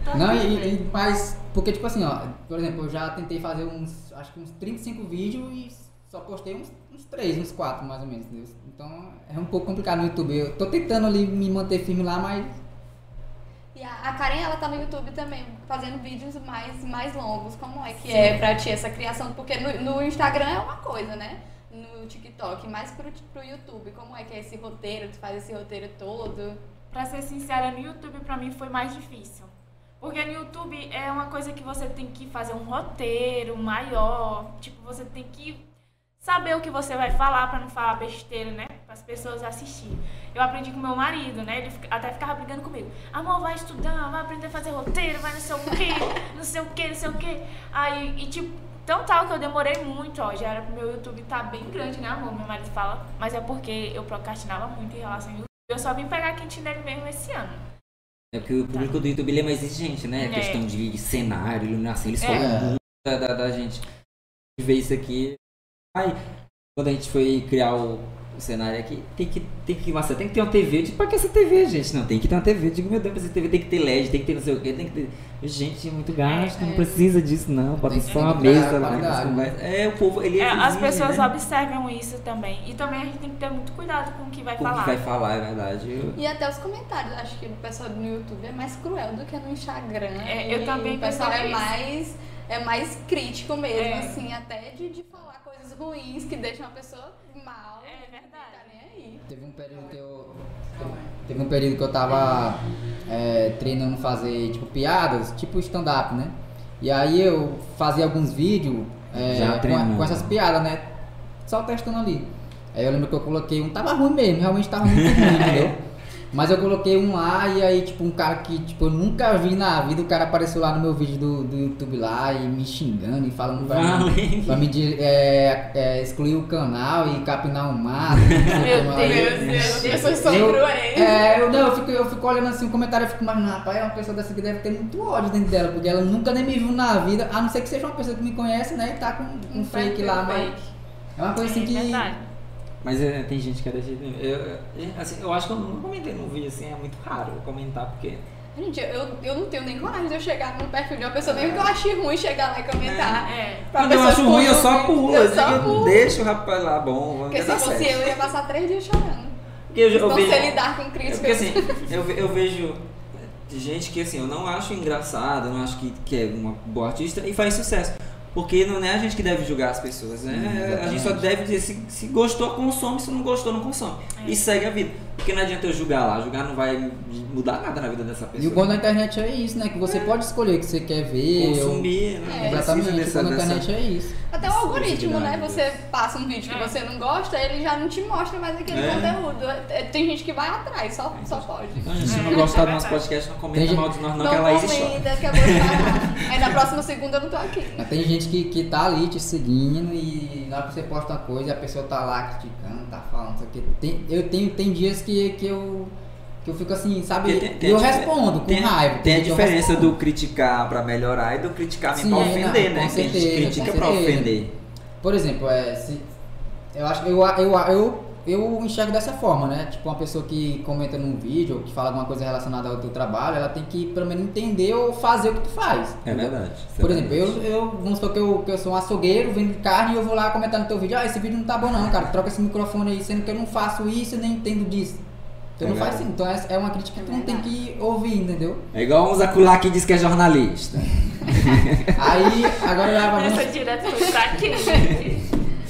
Tá Não, e, e- mas, porque tipo assim, ó, por exemplo, eu já tentei fazer uns, acho que uns 35 vídeos e só postei uns, uns 3, uns 4 mais ou menos, entendeu? Então é um pouco complicado no YouTube. Eu tô tentando ali me manter firme lá, mas E a, a Karen, ela tá no YouTube também, fazendo vídeos mais, mais longos. Como é que é pra ti essa criação? Porque no, no Instagram é uma coisa, né? No TikTok, mais pro, pro YouTube. Como é que é esse roteiro? Tu faz esse roteiro todo? Pra ser sincera, no YouTube pra mim foi mais difícil. Porque no YouTube é uma coisa que você tem que fazer um roteiro maior. Tipo, você tem que saber o que você vai falar pra não falar besteira, né? Para as pessoas assistirem. Eu aprendi com meu marido, né? Ele até ficava brigando comigo. Amor, vai estudar, vai aprender a fazer roteiro, vai não sei o quê, não sei o quê, não sei o quê. Aí, e tipo, tão tal que eu demorei muito, ó. Já era pro meu YouTube tá bem grande, né, amor? Meu marido fala. Mas é porque eu procrastinava muito em relação ao YouTube. Eu só vim pegar a quente dele mesmo esse ano. É porque o público do YouTube é mais exigente, né? É. questão de cenário, iluminação, eles É. falam muito da, da, da gente. Ver isso aqui. Ai, quando a gente foi criar o, o cenário aqui, tem que, tem que, nossa, tem que ter uma TV. Tipo, pra que essa TV, gente? Não, tem que ter uma TV. Eu Digo, meu Deus, essa TV tem que ter LED, tem que ter não sei o quê, tem que ter. Gente, é muito gasto, não É. precisa disso, não. Bota só uma mesa lá. as. É, o povo, ele É, as exige, pessoas né? observam isso também. E também a gente tem que ter muito cuidado com o que vai Com o falar. que vai falar, é verdade. Eu- E até os comentários. Acho que o pessoal no YouTube é mais cruel do que no Instagram. É, eu também O pessoal é mais, é mais crítico mesmo, É. assim, até de, de falar coisas ruins que deixam a pessoa mal. Verdade. Tá nem aí. teve um período que eu. Teve um período que eu tava é, treinando fazer tipo piadas, tipo stand-up, né? E aí eu fazia alguns vídeos é, Já com, com essas piadas, né? Só testando ali. Aí eu lembro que eu coloquei um, tava ruim mesmo, realmente tava muito ruim, entendeu? Mas eu coloquei um lá e aí, tipo, um cara que tipo, eu nunca vi na vida, o cara apareceu lá no meu vídeo do, do YouTube lá e me xingando e falando pra mim, Vale. pra me é, é, excluir o canal e capinar o mato. que Meu. Deus, Deus, Deus. as pessoas são Eu-. É, eu, não, eu, fico, eu fico olhando assim o comentário e fico imaginando, rapaz, é uma pessoa dessa que deve ter muito ódio dentro dela, porque ela nunca nem me viu na vida, a não ser que seja uma pessoa que me conhece, né, e tá com um, fake lá, mas é uma coisa assim É que... verdade. Mas é, tem gente que é desse. Eu, assim, eu acho que eu não comentei num vídeo assim, é muito raro eu comentar, porque. Gente, eu, eu não tenho nem coragem de eu chegar no perfil de uma pessoa, mesmo que eu ache ruim chegar lá e comentar. É. Pra Quando eu pessoa acho ruim, eu só pulo. Eu assim, só eu pulo. deixo o rapaz lá, bom. Porque se fosse certo. eu, eu ia passar três dias chorando. Porque eu, eu Não vejo, sei lidar com É críticas. porque assim, eu, eu vejo gente que assim, eu não acho engraçado, eu não acho que, que é uma boa artista e faz sucesso. Porque não é a gente que deve julgar as pessoas, né? Hum, a gente só deve dizer se, se gostou, consome, se não gostou, não consome. É. E segue a vida. Porque não adianta eu julgar lá, julgar não vai mudar nada na vida dessa pessoa. E o bom da internet é isso, né, que você pode escolher o que você quer ver. ou- Consumir, né? É. Não precisa Exatamente, o dessa- bom da dessa- internet é isso. Até o algoritmo, né? Exclusividade. Você passa um vídeo que É. você não gosta, ele já não te mostra mais aquele É. conteúdo. É, Tem gente que vai atrás, só, só pode. Então, gente, se É, não gostar do é nosso podcast, não comenta Tem mal de nós, não, Não que a Laís chora. comenta que eu vou. Aí na próxima segunda eu não tô aqui. Mas tem gente que, que tá ali te seguindo e na hora que você posta uma coisa a pessoa tá lá criticando, tá falando, não sei o que. Tem, eu tenho, tem dias que, que eu. Eu fico assim, sabe? Tem- tem eu respondo com tem, raiva. Tem a diferença do criticar pra melhorar e do criticar Sim, pra não, ofender, com né? Que a gente certeza, critica pra certeza. ofender. Por exemplo, é, se, eu acho eu, eu, eu, eu enxergo dessa forma, né? Tipo, uma pessoa que comenta num vídeo ou que fala alguma coisa relacionada ao teu trabalho, ela tem que pelo menos entender ou fazer o que tu faz. É entendeu? verdade. é Por exemplo, eu, eu vamos supor que eu, que eu sou um açougueiro, vendo carne e eu vou lá comentar no teu vídeo, ah, esse vídeo não tá bom não, cara, troca esse microfone aí, sendo que eu não faço isso e nem entendo disso. Tu É não faz verdade. assim, então é, é uma crítica que tu não tem que ouvir, entendeu? É igual uns acular que diz que é jornalista. Aí, agora já Essa vamos, direta foi pra quem?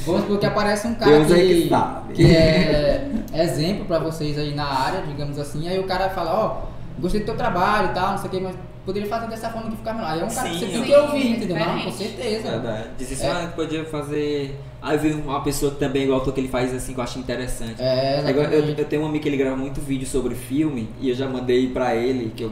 vamos supor que aparece um cara Deus é que, que sabe. que é exemplo pra vocês aí na área, digamos assim, aí o cara fala, ó, gostei do teu trabalho e tal, não sei o que, mas poderia fazer dessa forma que ficar melhor. Aí é um cara que Sim, você tem que ouvir, é entendeu? Não, com certeza. Verdade. Diz assim, É. ah, podia fazer. Aí veio uma pessoa que também, igual tu, que ele faz assim, que eu acho interessante. É, Agora, eu, eu tenho um amigo que ele grava muito vídeo sobre filme e eu já mandei pra ele, que eu,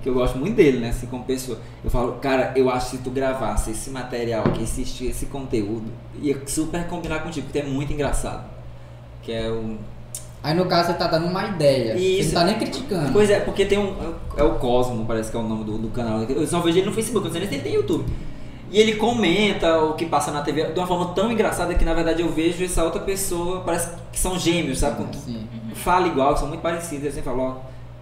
que eu gosto muito dele, né? Assim, como pessoa. Eu falo, cara, eu acho que se tu gravasse esse material aqui, esse, esse conteúdo, ia super combinar contigo, porque é muito engraçado. Que é o. Aí no caso você tá dando uma ideia. Você Isso. não tá nem criticando. Pois é, porque tem um. É o Cosmo, parece que é o nome do, do canal. Eu só vejo ele no Facebook, eu não sei nem se ele tem YouTube. E ele comenta o que passa na TV de uma forma tão engraçada que na verdade eu vejo essa outra pessoa, parece que são gêmeos, sabe? Sim. Fala igual, são muito parecidos. Ele sempre fala, ó,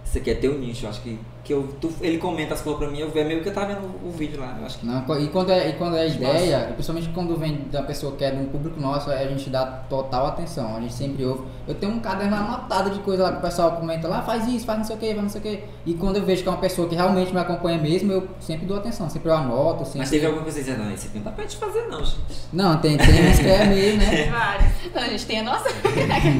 isso aqui é teu nicho. Eu acho que, que eu, tu- ele comenta as coisas pra mim, eu vejo meio que eu tava vendo o vídeo lá. Eu acho que. Não, e quando é, e quando é ideia, e principalmente quando vem da pessoa que é de um público nosso, a gente dá total atenção. A gente sempre ouve. Eu tenho um caderno anotado de coisa lá que o pessoal comenta lá, faz isso, faz não sei o que, faz não sei o que. E quando eu vejo que é uma pessoa que realmente me acompanha mesmo, eu sempre dou atenção. Sempre eu anoto, sempre. Mas teve alguma coisa que você dizendo, não, esse aqui não dá pra gente fazer não, gente. Não, tem, tem uns que é meio, né? Vários. Não, a gente tem a nossa.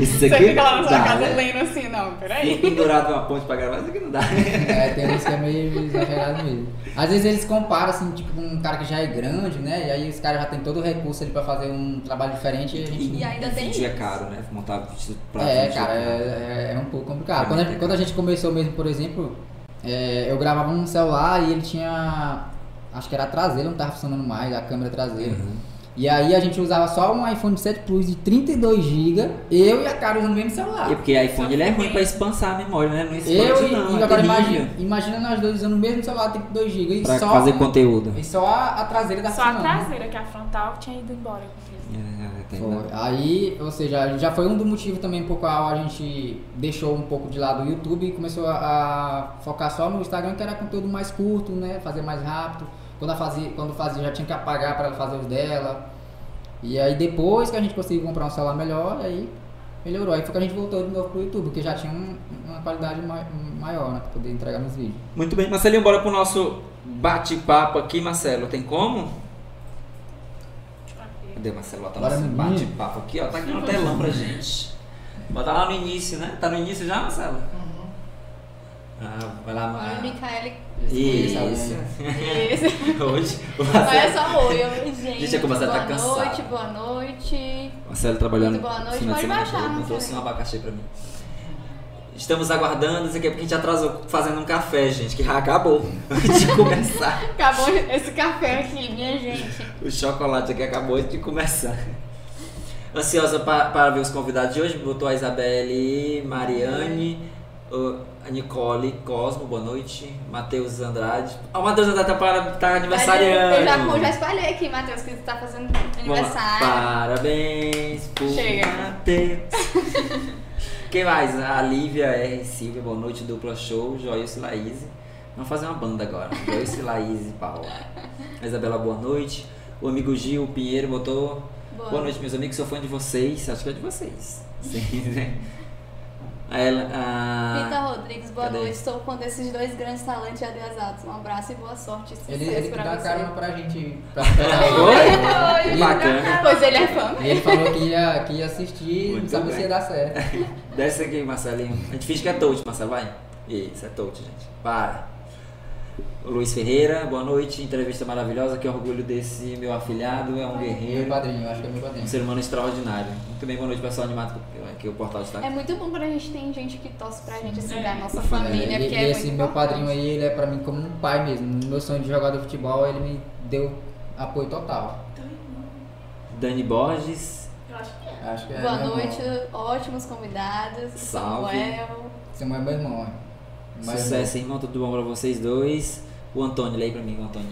Isso Você aqui fica lá na sua dá, casa né? lendo assim, não, E peraí. pendurado uma ponte pra gravar, isso aqui não dá. É, tem uns que é meio exagerado mesmo. Às vezes eles comparam, assim, tipo, com um cara que já é grande, né? E aí os caras já tem todo o recurso ali pra fazer um trabalho diferente e a gente. E ainda tem vídeo é isso. caro, né? Montar vídeo pra É, cara, é, é- é um pouco complicado. Quando a, quando a gente começou mesmo, por exemplo, é, eu gravava num celular e ele tinha. Acho que era a traseira, não tava funcionando mais, a câmera traseira. Uhum. E aí a gente usava só um iPhone 7 Plus de 32 GB, eu e a cara usando o mesmo celular. E porque iPhone ele é ruim pra espansar a memória, né? Não expande Eu e, não, e é agora terrível. imagina, imagina nós dois usando o mesmo celular de 32 GB e Pra só, fazer conteúdo. e só a, a traseira da Só a funcionando. traseira, que a frontal tinha ido embora. É, tem, Foi. né? Aí, ou seja, já foi um dos motivos também por qual a gente deixou um pouco de lado o YouTube e começou a, a focar só no Instagram, que era conteúdo mais curto, né? Fazer mais rápido. Quando, fazia, quando fazia, já tinha que apagar para ela fazer os dela. E aí depois que a gente conseguiu comprar um celular melhor, aí melhorou. Aí foi que a gente voltou de novo pro YouTube, porque já tinha um- uma qualidade mai- maior, né? Pra poder entregar nos vídeos. Muito bem, Marcelinho, bora pro nosso bate-papo aqui, Marcelo. Tem como? Cadê, Marcelo? Bota Bora, nosso bate-papo aqui, ó. Tá aqui no telão pra gente. Bota lá no início, né? Tá no início já, Marcelo? Ah, vai lá, Oi, Mar... Micaele. Isso. Isso. Hoje, o Não Marcelo... é só oi, oi, gente. Gente, é que o Marcelo boa tá cansado. noite, boa noite. Marcelo trabalhando Muito boa noite, pode baixar, todo, Marcelo. trouxe um abacaxi pra mim. Estamos aguardando, isso aqui é porque a gente atrasou fazendo um café, gente, que acabou antes de começar. Acabou esse café aqui, minha gente. O chocolate aqui acabou antes de começar. Ansiosa pa- para ver os convidados de hoje, botou a Isabelle, Mariane, o- a Nicole, Cosmo, boa noite, Matheus Andrade. Ah, o Matheus Andrade tá, para, tá aniversariando. Eu já, já espalhei aqui, Matheus, que tá fazendo aniversário. Parabéns por Chega. Matheus. Quem mais? A Lívia R. Silvia, boa noite, dupla show, Joilce e Laís. Vamos fazer uma banda agora. Joilce, Laís e Paula. Isabela, boa noite. O amigo Gil Pinheiro botou. Boa, Boa. noite, meus amigos. Sou fã de vocês. Acho que é de vocês. Sim, né? A ela, a... Rita Rodrigues, boa Cadê? noite. Estou com desses dois grandes talentos atrasados. Um abraço e boa sorte. Ele, ele que pra dá você. carona pra gente pra. Oi? Ele- Bacana. Pois ele é fã. E ele falou que ia, que ia assistir, não Muito sabia bem. se ia dar certo. Desce aqui, Marcelinho. A gente finge que é touch, Marcelo, vai. Isso, é touch, gente. Para. Luiz Ferreira, boa noite. Entrevista maravilhosa. Que orgulho desse meu afilhado. É um Meu guerreiro. padrinho, acho que é meu Um padrinho. ser humano extraordinário. Muito bem, boa noite, pessoal animado que, que o portal está. É muito bom quando a gente tem gente que torce pra gente, assim, da nossa É, família, e, porque e é esse muito meu importante. padrinho aí, ele é pra mim como um pai mesmo. No meu sonho de jogador de futebol, ele me deu apoio total. Dani Borges. Eu acho que é. Acho que é Boa meu noite, irmão. ótimos convidados. Salve. Samuel. Samuel é meu irmão. é. Sucesso, irmão. Tudo bom pra vocês dois. O Antônio, lê aí pra mim, o Antônio.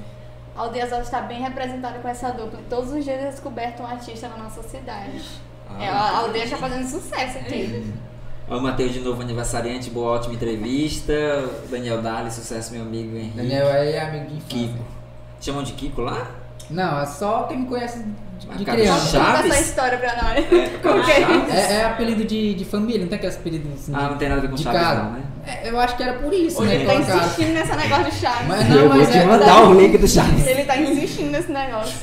A Aldeia Azul está bem representada com essa dupla. Todos os dias é descoberto um artista na nossa cidade. Ah, É, a aldeia está fazendo sucesso aqui. O Matheus de novo, aniversariante. Boa, ótima entrevista. Daniel Dali, sucesso, meu amigo Henrique. Daniel aí é amigo de infância. Kiko. Chamam de Kiko lá? Não, é só quem me conhece de, Ah, de cara, criança. já- Conta Chaves? essa história pra nós. É? Chaves? É, é apelido de, de família, não tem aqueles apelidos assim, Ah, de- não tem nada a ver com de Chaves casa. não, né? É, eu acho que era por isso, Ele né? tá Colocaram. insistindo nesse negócio de Chaves. Mas não, eu vou mas te é mandar o link do Chaves. Ele tá insistindo nesse negócio.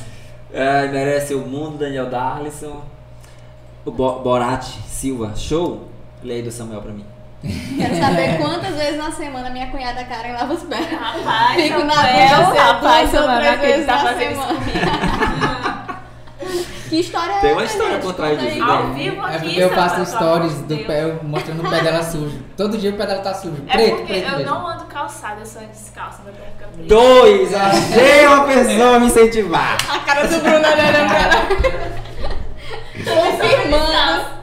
Ai, merece o mundo, Daniel Darlison. O Bo Borat Silva, show? Aí do Samuel pra mim. Quero saber quantas vezes na semana minha cunhada Karen lava os pés. Rapaz, Fico na dúvida, rapaz, vezes que tá na fazendo isso semana. Que história é Tem uma história gente? por trás disso, Ao né? vivo aqui, É porque eu faço stories do Deus. pé, eu mostrando o pé dela sujo. Todo dia o pé dela tá sujo. É Preto, porque preto eu mesmo. não ando calçada, eu sou descalça, meu pé fica preto. Dois! Achei uma pessoa a me incentivar. A cara do Bruno olhando pra ela. Confirmando.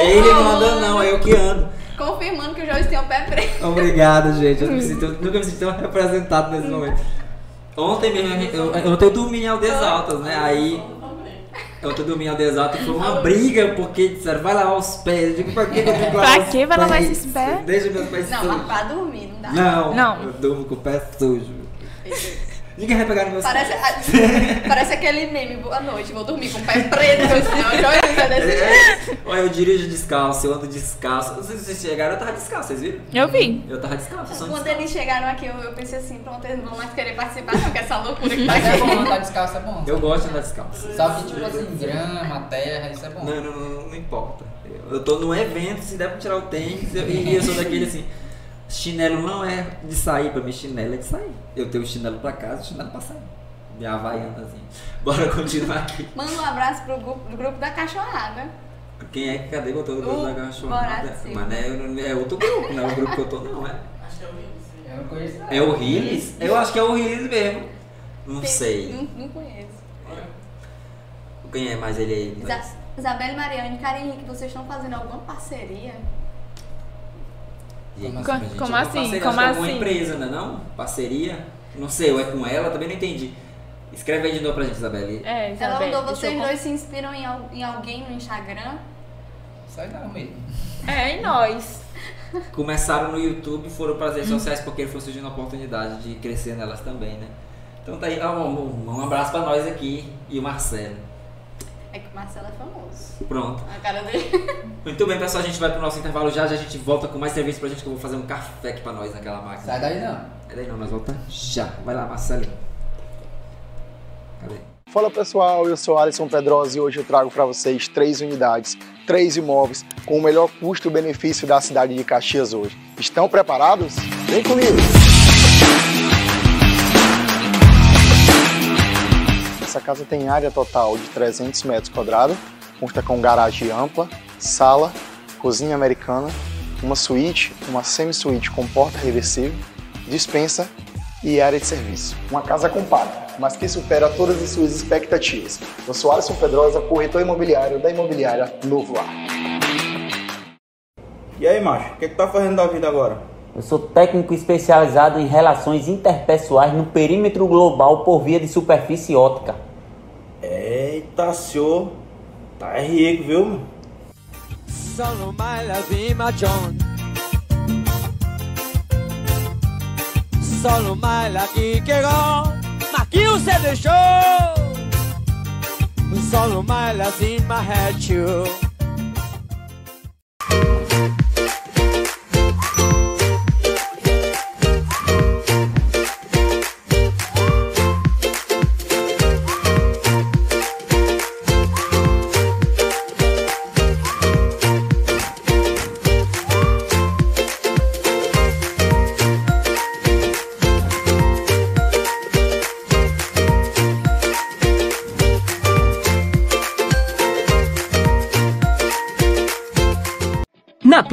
Ele não anda não, é eu que ando. Confirmando que o Joyce tem o pé preto. Obrigado, gente. Eu me sinto- nunca me senti tão representado nesse momento. Ontem mesmo, eu, eu, ontem eu dormi em Aldeias Altas, né? Aí. Eu dormi em Aldeias Altas e foi uma briga, porque disseram, vai lavar os pés. Eu digo, pra que eu tenho que lavar Pra os que vai lavar pés? esses pés? Deixa meus pés Não, sujos. mas pra dormir, não dá. Não, Não. eu durmo com o pé sujo. Ninguém vai pegar no meu Parece, a- parece aquele meme, boa noite, vou dormir com o pé preto. Assim, é desse jeito. É, Olha, eu dirijo descalço, eu ando descalço. Não sei se vocês chegaram, eu tava descalço, vocês viram? Eu vi. Eu tava descalço, Quando descalço. eles chegaram aqui, eu, eu pensei assim, pronto, eles não vão mais querer participar, não, que essa loucura que tá Mas é bom, aqui. andar descalço é bom. Eu gosto de andar descalço. Só que tipo assim, grama, terra, isso é bom. Não, não, não, não importa. Eu tô num evento, se der pra tirar o tênis, eu- e eu sou daquele assim. Chinelo não é de sair pra mim, chinelo é de sair. Eu tenho o chinelo pra casa e o chinelo pra sair. Minha havaiana assim. Bora continuar aqui. Manda um abraço pro grupo, do grupo da cachorrada. Quem é que cadê botou o grupo da cachorrada? Borat Silva. Mas não é, é outro grupo, não é o grupo que eu tô, não, é? Acho que é o Vinicius. Eu não conheço. É o Riles? Eu acho que é o Riles mesmo. Não Tem- sei. Não, não conheço. Quem é mais ele aí? Isa- Isabelle Mariane Karen Henrique, vocês estão fazendo alguma parceria? Como a assim? gente Como é uma assim? Como é alguma assim? empresa, não é não? Parceria? Não sei, ou é com ela, também não entendi. Escreve aí de novo pra gente, Isabelle. É, Ela Isabel. mandou vocês eu dois se inspiram em, em alguém no Instagram? Sai não mesmo. É, e nós. Começaram no YouTube e foram para as redes sociais porque foi surgindo a oportunidade de crescer nelas também, né? Então tá aí, um, um- um abraço pra nós aqui e o Marcelo. É que o Marcelo é famoso. Pronto. A cara dele. Muito bem, pessoal, a gente vai pro nosso intervalo já, já a gente volta com mais serviço pra gente que eu vou fazer um café aqui pra nós naquela máquina. Sai daí não. É daí não, nós voltamos já. Vai lá, Marcelinho. Cadê? Fala pessoal, eu sou Alisson Pedrosa e hoje eu trago para vocês três unidades, três imóveis com o melhor custo-benefício da cidade de Caxias hoje. Estão preparados? Vem comigo! Essa casa tem área total de 300 metros quadrados, consta com garagem ampla, sala, cozinha americana, uma suíte, uma semi-suíte com porta reversível, dispensa e área de serviço. Uma casa compacta, mas que supera todas as suas expectativas. Eu sou Alisson Pedrosa, corretor imobiliário da imobiliária Novo Ar. E aí, macho, o que, que tá fazendo da vida agora? Eu sou técnico especializado em relações interpessoais no perímetro global por via de superfície ótica. Eita, senhor, tá rico, viu? meu? Solo my love my John. Solo my lucky que go. Maquinho você deixou. Solo my love in my head you.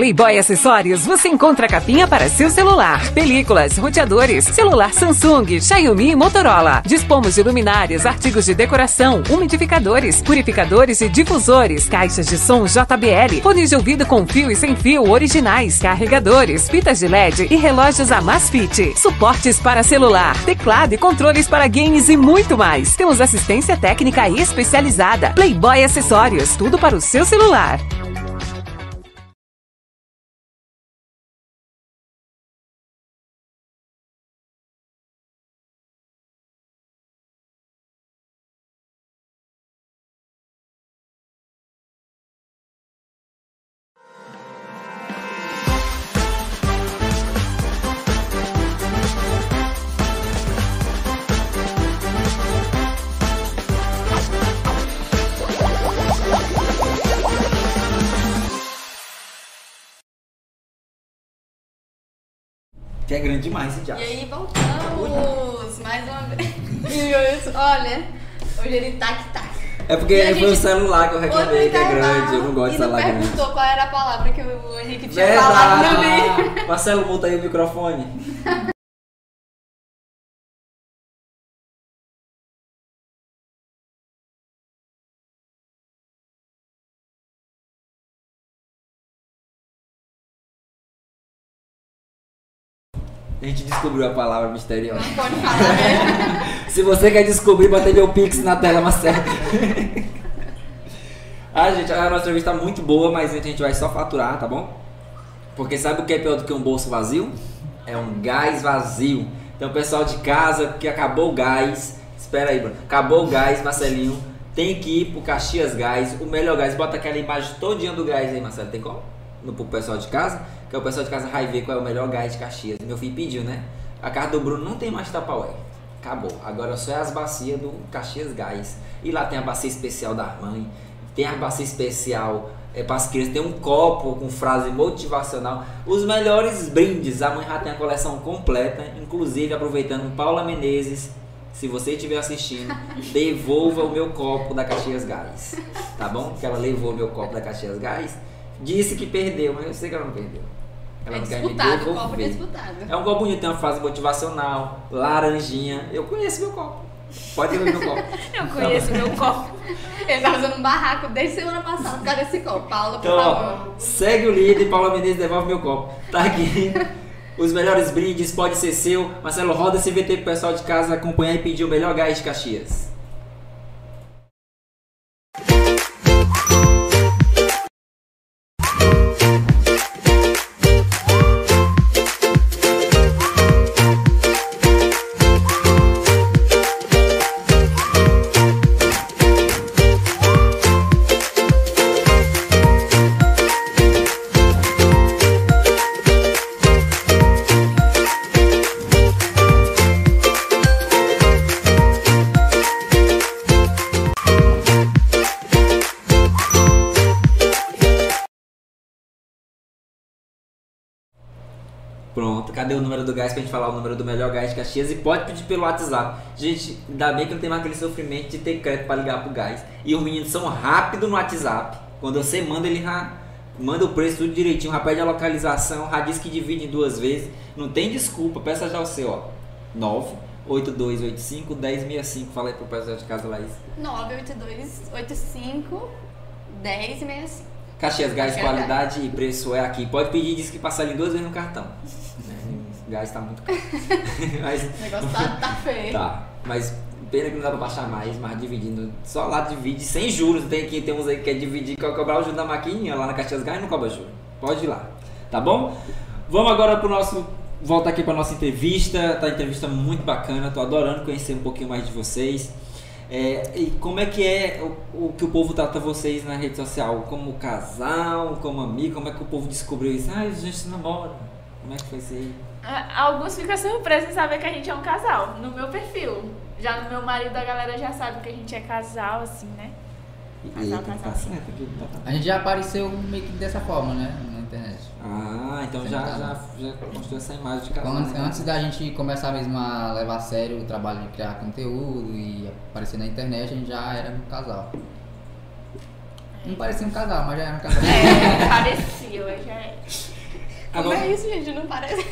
Playboy Acessórios você encontra capinha para seu celular, películas, roteadores, celular Samsung, Xiaomi e Motorola. Dispomos de luminárias, artigos de decoração, umidificadores, purificadores e difusores, caixas de som JBL, fones de ouvido com fio e sem fio originais, carregadores, fitas de LED e relógios Amazfit, suportes para celular, teclado e controles para games e muito mais. Temos assistência técnica especializada. Playboy Acessórios, tudo para o seu celular. Que é grande demais esse E diabo. aí voltamos mais uma vez. Olha, hoje ele tac-tac. É porque E a foi o celular que eu reclamei que é grande. Eu não gosto de e celular grande. perguntou qual era a palavra que o Henrique tinha falado no vídeo. Verdade! Marcelo, muta aí o microfone. A gente descobriu a palavra misteriosa. Não pode falar, né? Se você quer descobrir, bota meu pix na tela, Marcelo. ah, gente, a nossa entrevista tá muito boa, mas a gente vai só faturar, tá bom? Porque sabe o que é pior do que um bolso vazio? É um gás vazio. Então, pessoal de casa que acabou o gás, espera aí, Bruno. Acabou o gás, Marcelinho. Tem que ir pro Caxias Gás, o melhor gás. Bota aquela imagem todinha do gás aí, Marcelo. Tem como? No, pro pessoal de casa, que é o pessoal de casa vai ver qual é o melhor gás de Caxias. Meu filho pediu, né? A casa do Bruno não tem mais tapaué. Acabou. Agora só é as bacias do Caxias Gás. E lá tem a bacia especial da mãe, tem a bacia especial é, para as crianças, tem um copo com frase motivacional. Os melhores brindes. A mãe já tem a coleção completa, inclusive aproveitando Paula Menezes. Se você estiver assistindo, devolva o meu copo da Caxias Gás. Tá bom? Que ela levou o meu copo da Caxias Gás. Disse que perdeu, mas eu sei que ela não perdeu. Ela É disputado, o copo é disputado. É um copo bonito, tem uma frase motivacional, laranjinha. Eu conheço meu copo. Pode ver meu copo. Eu conheço meu copo. Ele tá fazendo um barraco desde semana passada por causa desse copo. Paula, por Então, favor. ó, segue o líder, Paula Menezes devolve meu copo. Tá aqui. Os melhores brindes, pode ser seu. Marcelo, roda esse VT pro pessoal de casa acompanhar e pedir o melhor gás de Caxias. Cadê o número do gás pra gente falar o número do melhor gás de Caxias? E pode pedir pelo WhatsApp. Gente, ainda bem que não tem mais aquele sofrimento de ter crédito pra ligar pro gás. E os meninos são rápidos no WhatsApp. Quando você manda, ele já manda o preço tudo direitinho, já pede a localização, já diz que divide em duas vezes. Não tem desculpa, peça já o seu, ó. 98285 1065. Fala aí pro pessoal de casa, Laís. 98285 1065. Caxias Gás, qualidade e preço é aqui. Pode pedir, diz que passa ali duas vezes no cartão. Gás tá muito caro. Mas, O negócio tá, tá feio. tá, mas pena que não dá pra baixar mais, mas dividindo. Só lá divide sem juros. Tem aqui, tem uns aí que quer dividir, quer cobrar o juros da maquininha lá na Caxias Gás não cobra juros. Pode ir lá, tá bom? Vamos agora pro nosso. Volta aqui pra nossa entrevista. Tá uma entrevista muito bacana. Tô adorando conhecer um pouquinho mais de vocês. É, e como é que é o, o que o povo trata vocês na rede social? Como casal, como amigo? Como é que o povo descobriu isso? Ah, a gente se namora. Como é que foi isso aí? Ah, Alguns ficam surpresos em saber que a gente é um casal, no meu perfil. Já no meu marido, a galera já sabe que a gente é casal, assim, né? Casal, aí, tá casal. certo aqui? Tá- tá- A gente já apareceu meio que dessa forma, né? Na internet. Ah, então já, já, já construiu essa imagem de casal. antes, né? antes da gente começar mesmo a levar a sério o trabalho de criar conteúdo e aparecer na internet, a gente já era um casal. Não parecia um casal, mas já era um casal. É, parecia, mas já é. Como Agora, é isso, gente? Não parece.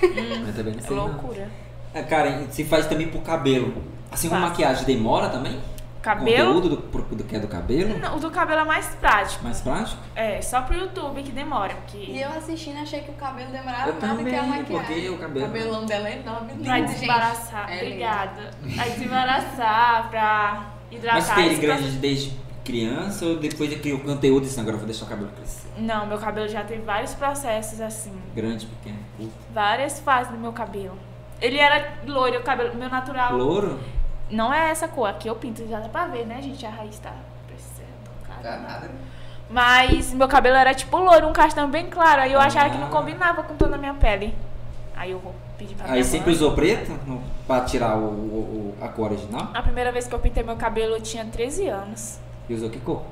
também não sei não. Loucura. É, Karen, se faz também pro cabelo. Assim como maquiagem demora também? Cabelo? Conteúdo do, do que é do cabelo? Não, o do cabelo é mais prático. Mais prático? É, só pro YouTube que demora. Porque E eu assistindo achei que o cabelo demorava Eu nada que a também, maquiagem. porque o cabelo- cabelão dela é enorme, lindo, Pra desembaraçar. É. Obrigada. Pra desembaraçar, pra hidratar. Mas tem grande desde criança ou depois de criar o conteúdo e disse, agora eu vou deixar o cabelo crescer? Não, meu cabelo já teve vários processos assim. Grande, pequeno, curto. Várias fases do meu cabelo. Ele era loiro, o cabelo, meu natural. Louro? Não é essa cor, aqui eu pinto, já dá pra ver, né, gente? A raiz tá crescendo. Tá nada. Mas meu cabelo era tipo loiro, um castanho bem claro. Aí eu achava que não combinava com toda a minha pele. Aí eu vou pedir pra minha Aí mãe. sempre usou preto pra tirar o, o- o- a cor original? A primeira vez que eu pintei meu cabelo eu tinha 13 anos. E usou que cor?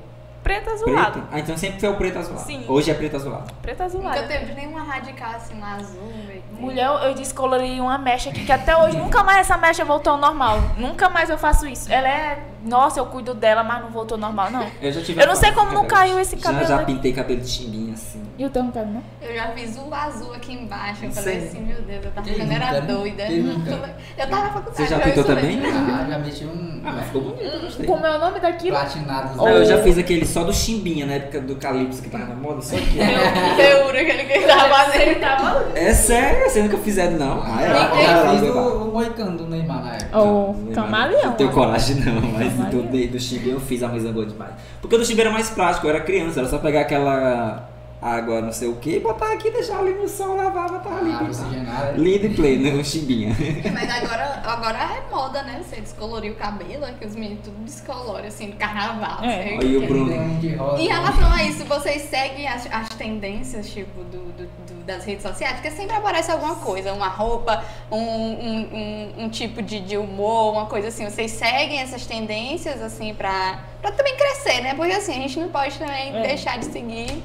Preto azulado. Preto? Ah, então sempre foi o preto azulado. Sim. Hoje é preto azulado. Preto azulado. Nunca teve nenhuma radical assim, azul, que- Mulher, eu- descolorei uma mecha aqui que até hoje nunca mais essa mecha voltou ao normal. Nunca mais eu faço isso. Ela é. Nossa, eu cuido dela, mas não voltou ao normal, não. Eu já tive Eu não sei como não caiu esse cabelo Já, já pintei cabelo de chimbinha assim. E o teu não quero, não? Eu já fiz o azul aqui embaixo. Eu falei assim, meu Deus, eu tava ficando era né? doida. Eu tava na faculdade. Você já pintou isso também? lembro. Ah, já meti um. Ah, mas ficou bonito, gostei. Como é o nome daquilo? Platinado. Eu já fiz aquele só do Chimbinha, na época do Calypso que tava na moda, só que. Feura que ele que tava fazendo. Ele tava É sério, você nunca fizeram, não? Ah, Eu é. já fiz é, o, o Moicano do Neymar na época. O Não, camaleão. Não tenho coragem não, mas do, do Chimbinha eu fiz a mesa boa demais. Porque o do Chimbinha era mais prático, eu era criança, era só pegar aquela água não sei o que, botar aqui, deixar ali no sol, lavar, botar ali. Ah. Lindo e pleno, no Chimbinha. Mas agora, agora é moda, né? Você descolorir o cabelo, que os meninos tudo descolorem, assim, no carnaval. É. Aí o. Bruno. Rosa. Em relação a isso, vocês seguem as, as tendências, tipo, do, do- do- das redes sociais? Porque sempre aparece alguma coisa, uma roupa, um, um, um- um tipo de, de humor, uma coisa assim. Vocês seguem essas tendências, assim, pra, pra também crescer, né? Porque, assim, a gente não pode também É. deixar de seguir.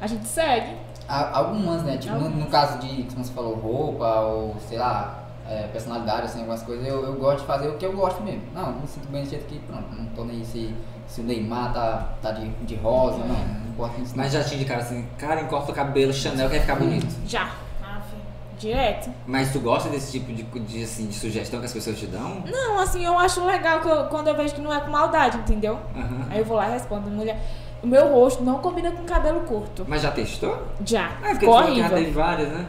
A gente segue. Há Algumas, né? Tipo, no, no caso de, como você falou, roupa ou, sei lá, é, personalidade, assim, algumas coisas, eu, eu gosto de fazer o que eu gosto mesmo. Não, me sinto bem do jeito que, pronto, não tô nem aí se, se o Neymar tá, tá de, de rosa, não, não importa isso. Mas já tinha de cara assim, cara, encorta o cabelo, Chanel quer ficar bonito. Já. Aff, Direto. Mas tu gosta desse tipo de, de, assim, de sugestão que as pessoas te dão? Não, assim, eu acho legal que eu- quando eu vejo que não é com maldade, entendeu? Aham. Aí eu vou lá e respondo, mulher, o meu rosto não combina com cabelo curto. Mas já testou? Já. Ah, porque Ficou já horrível. teve várias, né?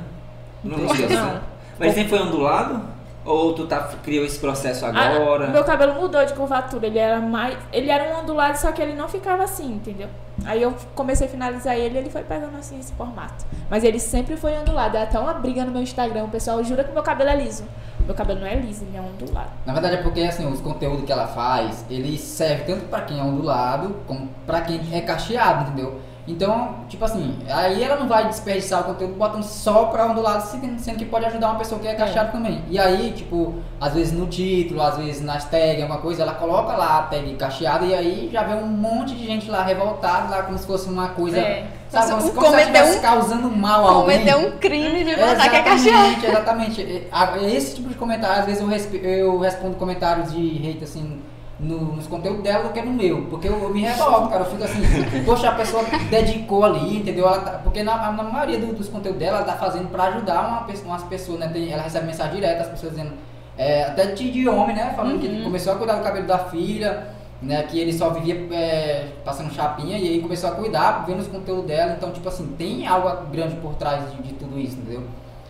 Não, Não. certo. Mas sempre foi ondulado? Ou tu tá, criou esse processo agora? Ah, meu cabelo mudou de curvatura, ele era mais. Ele era um ondulado, só que ele não ficava assim, entendeu? Aí eu comecei a finalizar ele e ele foi pegando assim esse formato. Mas ele sempre foi ondulado. É até uma briga no meu Instagram. O pessoal jura que meu cabelo é liso. Meu cabelo não é liso, ele é ondulado. Na verdade é porque assim, os conteúdos que ela faz, ele serve tanto pra quem é ondulado, como pra quem é cacheado, entendeu? Então, tipo assim, aí ela não vai desperdiçar o conteúdo botando só pra ondulado, sendo sendo que pode ajudar uma pessoa que é cacheado também. E aí, tipo, às vezes no título, às vezes nas tags, alguma coisa, ela coloca lá a tag cacheada e aí já vê um monte de gente lá revoltada, lá como se fosse uma coisa. É. Sabe, Nossa, como, se- um como se ela um- causando mal a alguém. Cometeu um crime de botar que é cacheado. Exatamente. É, Esse tipo de comentário, às vezes eu, respe- eu respondo comentários de hate assim no- nos conteúdos dela do que no meu. Porque eu, eu me revolto, cara. Eu fico assim, poxa, a pessoa dedicou ali, entendeu? Ela tá- porque na, na maioria do- dos conteúdos dela, ela tá fazendo pra ajudar uma, pe- umas pessoas, né? Tem- ela recebe mensagem direta, as pessoas dizendo, é, até de, de homem, né? Falando que ele começou a cuidar do cabelo da filha. Né, que ele só vivia é, passando chapinha e aí começou a cuidar, vendo os conteúdos dela. Então, tipo assim, tem algo grande por trás de, de tudo isso, entendeu?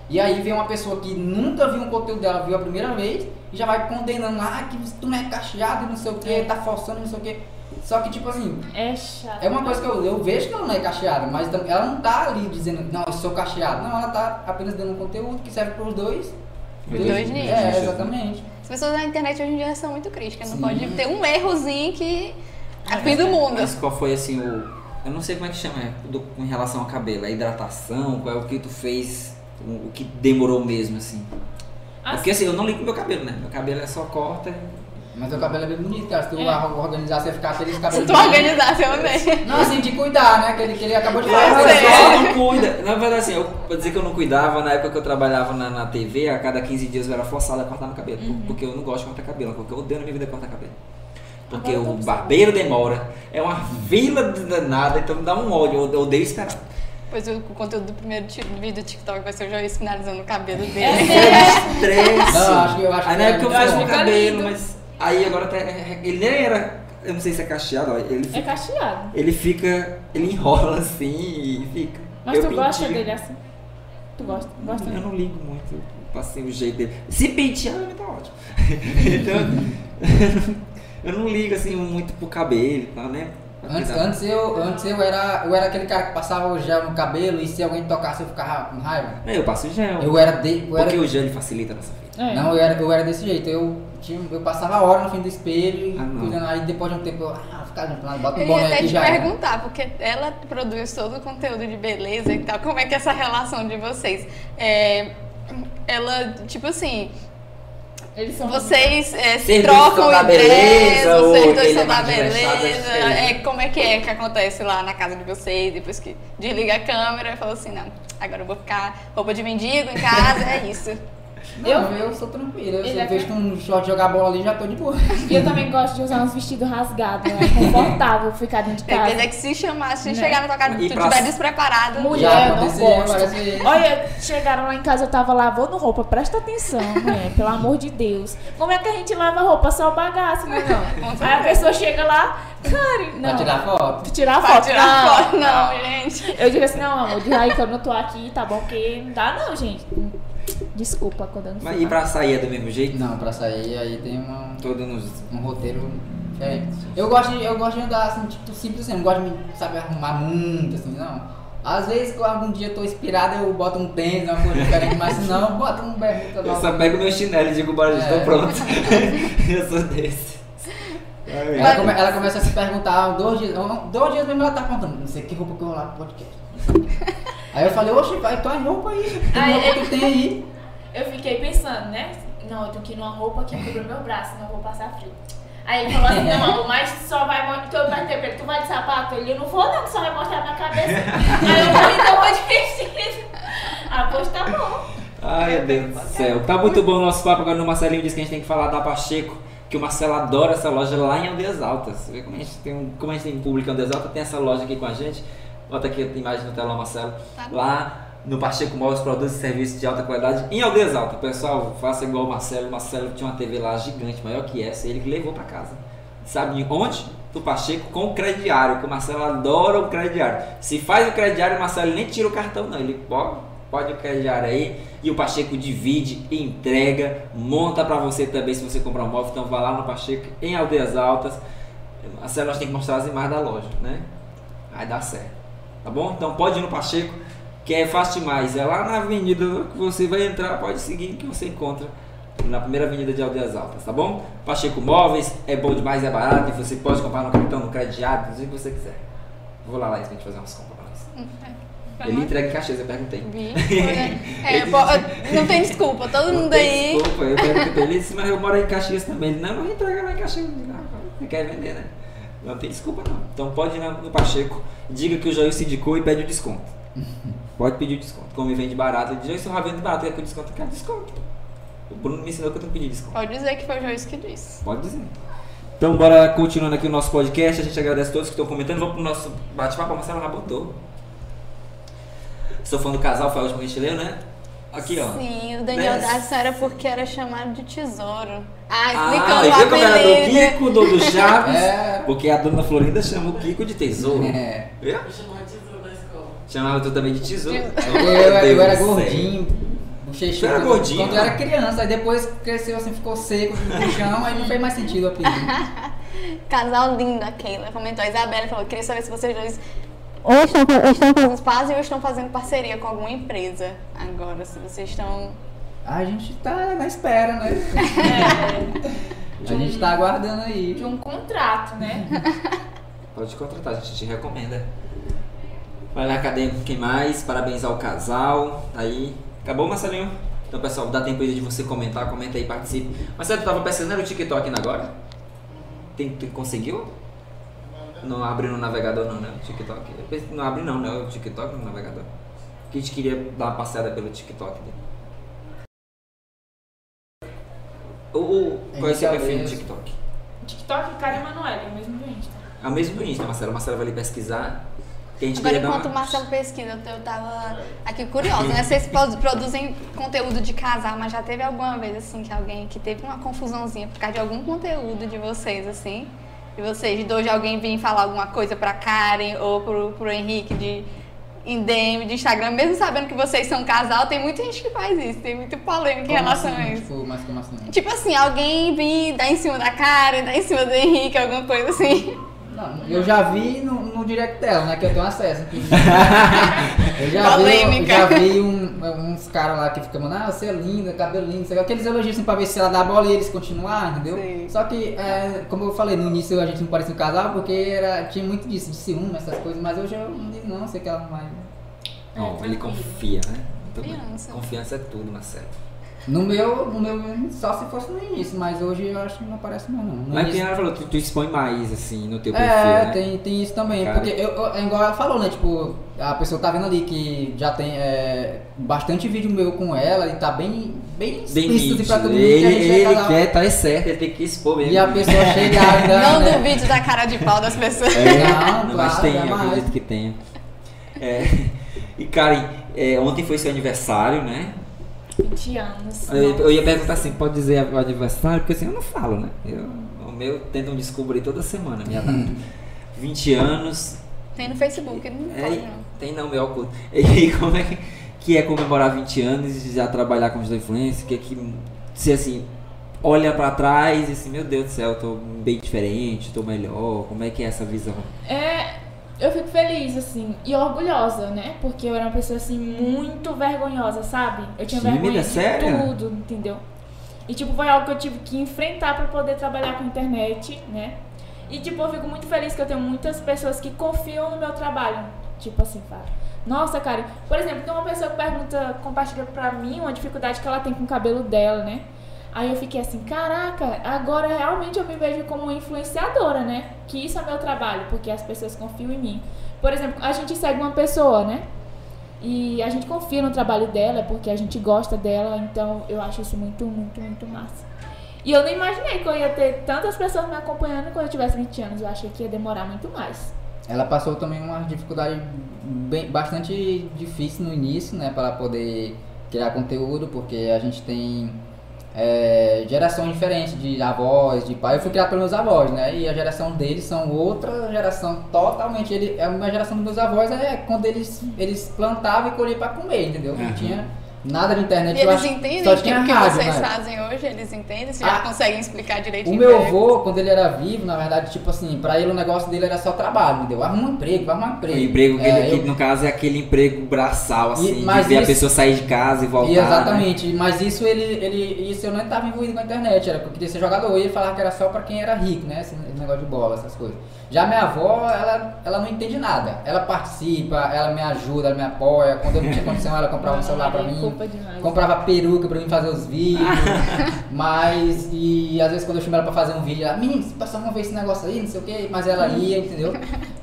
E aí vem uma pessoa que nunca viu um conteúdo dela, viu a primeira vez, e já vai condenando, ah, que tu não é cacheado e não sei o que, tá forçando não sei o que. Só que, tipo assim, É chato. é uma coisa que eu, eu vejo que ela não é cacheada, mas ela não tá ali dizendo, não, eu sou cacheado. Não, ela tá apenas dando um conteúdo que serve pros dois. Os dois níveis. É, exatamente. As pessoas na internet hoje em dia são muito críticas. Não Sim. pode ter um errozinho que é fim do mundo. Mas qual foi assim o. Eu não sei como é que chama, é, do, em relação ao cabelo, a hidratação, qual é o que tu fez, o, o que demorou mesmo, assim. Porque assim, eu não ligo meu cabelo, né? Meu cabelo é só corta. Mas o cabelo é bem bonito, cara. Se tu É. organizar, você ficar feliz com o Se cabelo. tu organizasse, eu amei. Não, assim, de cuidar, né? Que ele, que ele acabou de Eu falar. Olha Só só. não cuida. Na verdade, assim, eu, pra dizer que eu não cuidava, na época que eu trabalhava na, na TV, a cada 15 dias eu era forçado a cortar meu cabelo. por- Porque eu não gosto de cortar cabelo, porque eu odeio na minha vida cortar cabelo. Porque Agora eu o barbeiro demora, é uma vila de danada, então me dá um ódio, eu eu odeio esperar. Pois o, conteúdo do primeiro vídeo do TikTok vai ser o Joyce finalizando o cabelo dele. Estresse. Não, acho que- eu acho Aí que na é época eu fiz o cabelo, mas aí agora tá, ele nem era, eu não sei se é cacheado, ele É fica, cacheado. ele fica, ele enrola assim e fica. Mas Eu tu gosta dele assim? Tu gosta? Gosta? Eu não ligo muito, passei o jeito dele. Se pentear, tá ótimo. então, eu não ligo assim muito pro cabelo, tá, né? Antes, antes, eu, antes eu, era, eu era aquele cara que passava o gel no cabelo e se alguém tocasse eu ficava com raiva. Eu passo gel. Eu era de, eu era, Porque o gel facilita a nossa vida. É. Não, eu era, eu era desse jeito. Eu, tinha, eu passava a hora no fim do espelho, Ah, cuidando, aí depois de um tempo eu, ah, ficar juntando, bota Eu um ia boné até aqui te já. era. perguntar, porque ela produz todo o conteúdo de beleza e tal. Como é que é essa relação de vocês? É, ela, tipo assim, Eles são. vocês é, se trocam da ideias, beleza, ou vocês dois são é da beleza. é É, como é que é que acontece lá na casa de vocês, depois que desliga a câmera e fala assim, não, agora eu vou ficar roupa de mendigo em casa, é isso. Não, eu, sou tranquilo. Eu, se é eu vejo um short jogar bola ali, já tô de boa. E eu também gosto de usar uns vestidos rasgados, é confortável ficar dentro de É casa. que que se chamar, se Né? chegar na tua casa e E tu pra- estiver despreparado, Mulher, eu não gosto. parece- Olha, chegaram lá em casa, eu tava lavando roupa. Presta atenção, mulher, pelo amor de Deus. Como é que a gente lava roupa? Só bagaço, né? Não. Aí a pessoa chega lá, cara, não. Pra tirar foto. Pra tirar Pra foto. tirar não, foto, não, gente. Eu digo assim, não, amor, diz aí que eu não tô aqui, tá bom? Porque não dá não, gente. Desculpa quando eu não Mas e pra sair é do mesmo jeito? Não, pra sair aí tem uma, Todo nos. um roteiro diferente. Eu gosto, de, eu gosto de andar assim, tipo, simples assim, não gosto de me, sabe, arrumar muito, assim, não. Às vezes, quando algum dia eu tô inspirado, eu boto um tênis, uma coisa diferente, mas se não, eu boto um bermuda Eu só pego meu chinelo e digo, bora, já É. tô pronto. eu sou desse. Ai, Ela, come- ela começa a se perguntar, dois dias, dois dias mesmo ela tá contando, não sei que roupa que eu vou lá pro podcast. Aí eu falei, oxe, vai, tua roupa aí, Aí, roupa eu- que tem aí? Eu fiquei pensando, né? Não, eu tenho que ir numa roupa que cubra meu braço, senão eu vou passar frio. Aí ele falou assim, não, mas só vai perguntei pra ele, tu vai de sapato? Ele, eu não vou não, que só vai mostrar minha cabeça. Aí eu falei, então eu vou de vestido. Ah, pois tá bom. Ai, meu Deus do céu. Tá muito bom o nosso papo. Agora o Marcelinho disse que a gente tem que falar da Pacheco, que o Marcelo adora essa loja lá em Aldeias Altas. Você vê como a gente tem, um, como a gente tem público em Aldeias Altas, tem essa loja aqui com a gente. Bota aqui a imagem no telão, Marcelo. Tá. Lá no Pacheco Móveis, produtos e serviços de alta qualidade em Aldeias Altas. Pessoal, faça igual o Marcelo. O Marcelo tinha uma TV lá gigante, maior que essa, e ele que levou pra casa. Sabe onde? Do Pacheco com o crediário, que o Marcelo adora o crediário. Se faz o crediário, o Marcelo nem tira o cartão, não. Ele pode, pode o crediário aí. E o Pacheco divide, entrega, monta pra você também se você comprar um móvel. Então vá lá no Pacheco em Aldeias Altas. Marcelo, nós tem que mostrar as imagens da loja, né? Vai dar certo. Tá bom? Então pode ir no Pacheco, que é fácil demais. É lá na avenida que você vai entrar, pode seguir que você encontra na primeira avenida de Aldeias Altas, tá bom? Pacheco Móveis, é bom demais, é barato, e você pode comprar no cartão, no crediário, do jeito que você quiser. Vou lá, Laís, pra gente fazer umas compras pra nós. Ele entrega em Caxias, eu perguntei. Vi? É, não tem desculpa, todo mundo aí. Desculpa, eu perguntei pra ele, mas eu moro em Caxias também. Ele, não, não entrega lá em Caxias. Não, você quer vender, né? Não tem desculpa não. Então pode ir no Pacheco, diga que o se indicou e pede o desconto. Pode pedir o desconto. Como me vende barato, ele diz, Joel, se eu já vendo barato, quer que eu desconto? Eu quero desconto. O Bruno me ensinou que eu tenho que pedir desconto. Pode dizer que foi o Joyce que disse. Pode dizer. Então bora continuando aqui o nosso podcast. A gente agradece a todos que estão comentando. Vamos pro nosso bate-papo. A Marcela já botou. Sou fã do casal, foi a última que a gente leu, né? Aqui, ó. Sim, o Daniel Desce. Dassi era porque era chamado de tesouro. Ah, Ah, explicando e o viu como era do. Kiko, do, do Chaves? É. Porque a dona Florinda chama o Kiko de tesouro. É. Viu? Eu chamo de tesouro na escola. Chamava tu também de tesouro. Eu, eu, Deus era gordinho, bochechão. Você era quando- gordinho, Quando eu era mano? criança, aí depois cresceu assim, ficou seco, no chão, aí não fez mais sentido o apelido. Casal lindo, a Keila comentou. A Isabela falou: queria saber se vocês dois ou estão, ou estão fazendo paz ou estão fazendo parceria com alguma empresa agora. Se vocês estão. A gente tá na espera, né? É, A gente tá aguardando aí. de um contrato, né? Pode contratar, a gente te recomenda. Vai lá, cadê? Quem mais? Parabéns ao casal. Tá Aí. Acabou, Marcelinho? Então, pessoal, dá tempo aí de você comentar. Comenta aí, participe. Marcelo, tu tava pesquisando o TikTok ainda agora? Tem, tu conseguiu? Não abre no navegador não, né? O TikTok. Não abre não, né? O TikTok no navegador. Que a gente queria dar uma passeada pelo TikTok dele. O, o, qual é o seu perfil no. TikTok? TikTok, Karen Emanuele, é o mesmo do Insta. É o mesmo do Insta, Marcelo. Marcelo vai ali pesquisar. Que a gente Agora, enquanto o uma... Marcelo pesquisa, eu eu tava aqui curiosa, né? Vocês produ- produzem conteúdo de casal, mas já teve alguma vez, assim, que alguém que teve uma confusãozinha por causa de algum conteúdo de vocês, assim? De vocês, de hoje alguém vir falar alguma coisa pra Karen ou pro, pro Henrique de em DM, de Instagram, mesmo sabendo que vocês são casal, tem muita gente que faz isso, tem muita polêmica em Como relação assim? a isso. Tipo, mas como assim? Tipo assim, alguém vir dar em cima da Karen, dar em cima do Henrique, alguma coisa assim. Não, eu já vi no, no direct dela, né? Que eu tenho acesso. eu já vi, já vi um- uns caras lá que ficam mandando, ah, você é linda, cabelo lindo, sei lá, aqueles elogios assim pra ver se ela dá a bola e eles continuar, entendeu? Sim. Só que, é, como eu falei, no início a gente não parecia um casal porque era, tinha muito disso, de ciúme, essas coisas, mas hoje eu não digo não, sei que ela não vai. Ó, ele confia, né? Confiança. Confiança é tudo, Marcelo. No meu, no meu, só se fosse no início, mas hoje eu acho que não aparece mais não. No Mas início- quem ela falou, tu, tu expõe mais, assim, no teu perfil, É, né? tem, tem isso também. Cara. Porque eu, eu- é igual ela falou, né? Tipo, a pessoa tá vendo ali que já tem é, bastante vídeo meu com ela e tá bem, bem Bem explícito assim, pra todo mundo nítido. que a Ele, é ele quer, tá certo, ele tem que expor mesmo. E a pessoa chega ainda. Não né? duvide da cara de pau das pessoas. É, Não, não, mas claro, tem, eu acredito que tenha. É, e Karen, é, ontem foi seu aniversário, né? 20 anos. Eu, eu ia perguntar assim, pode dizer o aniversário? Porque assim, eu não falo, né? Eu, o meu tentam descobrir toda semana minha data. 20 anos, Tem no Facebook, não é, pode não. tem não, meu oculto. E como é que, que é comemorar 20 anos e já trabalhar com digital influencer? Que é que, se assim, olha pra trás e assim, meu Deus do céu, eu tô bem diferente, tô melhor, como é que é essa visão? É, eu fico feliz, assim, e orgulhosa, né? Porque eu era uma pessoa, assim, muito vergonhosa, sabe? Eu tinha Tímida? vergonha de Sério? tudo, entendeu? E, tipo, foi algo que eu tive que enfrentar pra poder trabalhar com internet, né? E, tipo, eu fico muito feliz que eu tenho muitas pessoas que confiam no meu trabalho. Tipo assim, fala. Nossa, cara, por exemplo, tem uma pessoa que pergunta, compartilha pra mim uma dificuldade que ela tem com o cabelo dela, né? Aí eu fiquei assim, caraca, agora realmente eu me vejo como influenciadora, né? Que isso é meu trabalho, porque as pessoas confiam em mim. Por exemplo, a gente segue uma pessoa, né? E a gente confia no trabalho dela, porque a gente gosta dela, então eu acho isso muito, muito, muito massa. E eu nem imaginei que eu ia ter tantas pessoas me acompanhando quando eu tivesse 20 anos. Eu achei que ia demorar muito mais. Ela passou também uma dificuldade bem, bastante difícil no início, né, para poder criar conteúdo, porque a gente tem é, gerações diferentes de avós, de pai. Eu fui criado pelos meus avós, né, e a geração deles são outra geração totalmente. Ele, é uma geração dos meus avós é quando eles, eles plantavam e colhiam para comer, entendeu? Não Aham. tinha nada de internet. E eu eles acho- entendem só o que, tinha o que rádio, vocês né? fazem hoje? Eles entendem? Vocês Ah, já conseguem explicar O direitinho? meu avô, quando ele era vivo, na verdade, tipo assim, pra ele o negócio dele era só trabalho, entendeu? Arruma um emprego, vai arrumar um O emprego. emprego que, É, ele- que, eu- no caso é aquele emprego braçal, assim, mas de ver a isso- pessoa sair de casa e voltar. E né? exatamente, mas isso ele, ele isso eu não estava envolvido com a internet, era porque eu queria ser jogador, e ele falava que era só pra quem era rico, né? Esse negócio de bola, essas coisas. Já minha avó, ela, ela não entende nada. Ela participa, ela me ajuda, ela me apoia. Quando eu não tinha condição, ela comprava um celular pra mim. Demais. Comprava peruca pra mim fazer os vídeos. mas, e às vezes quando eu chamo ela pra fazer um vídeo, ela, menino, você passou uma vez esse negócio aí, não sei o que, mas ela ia, entendeu?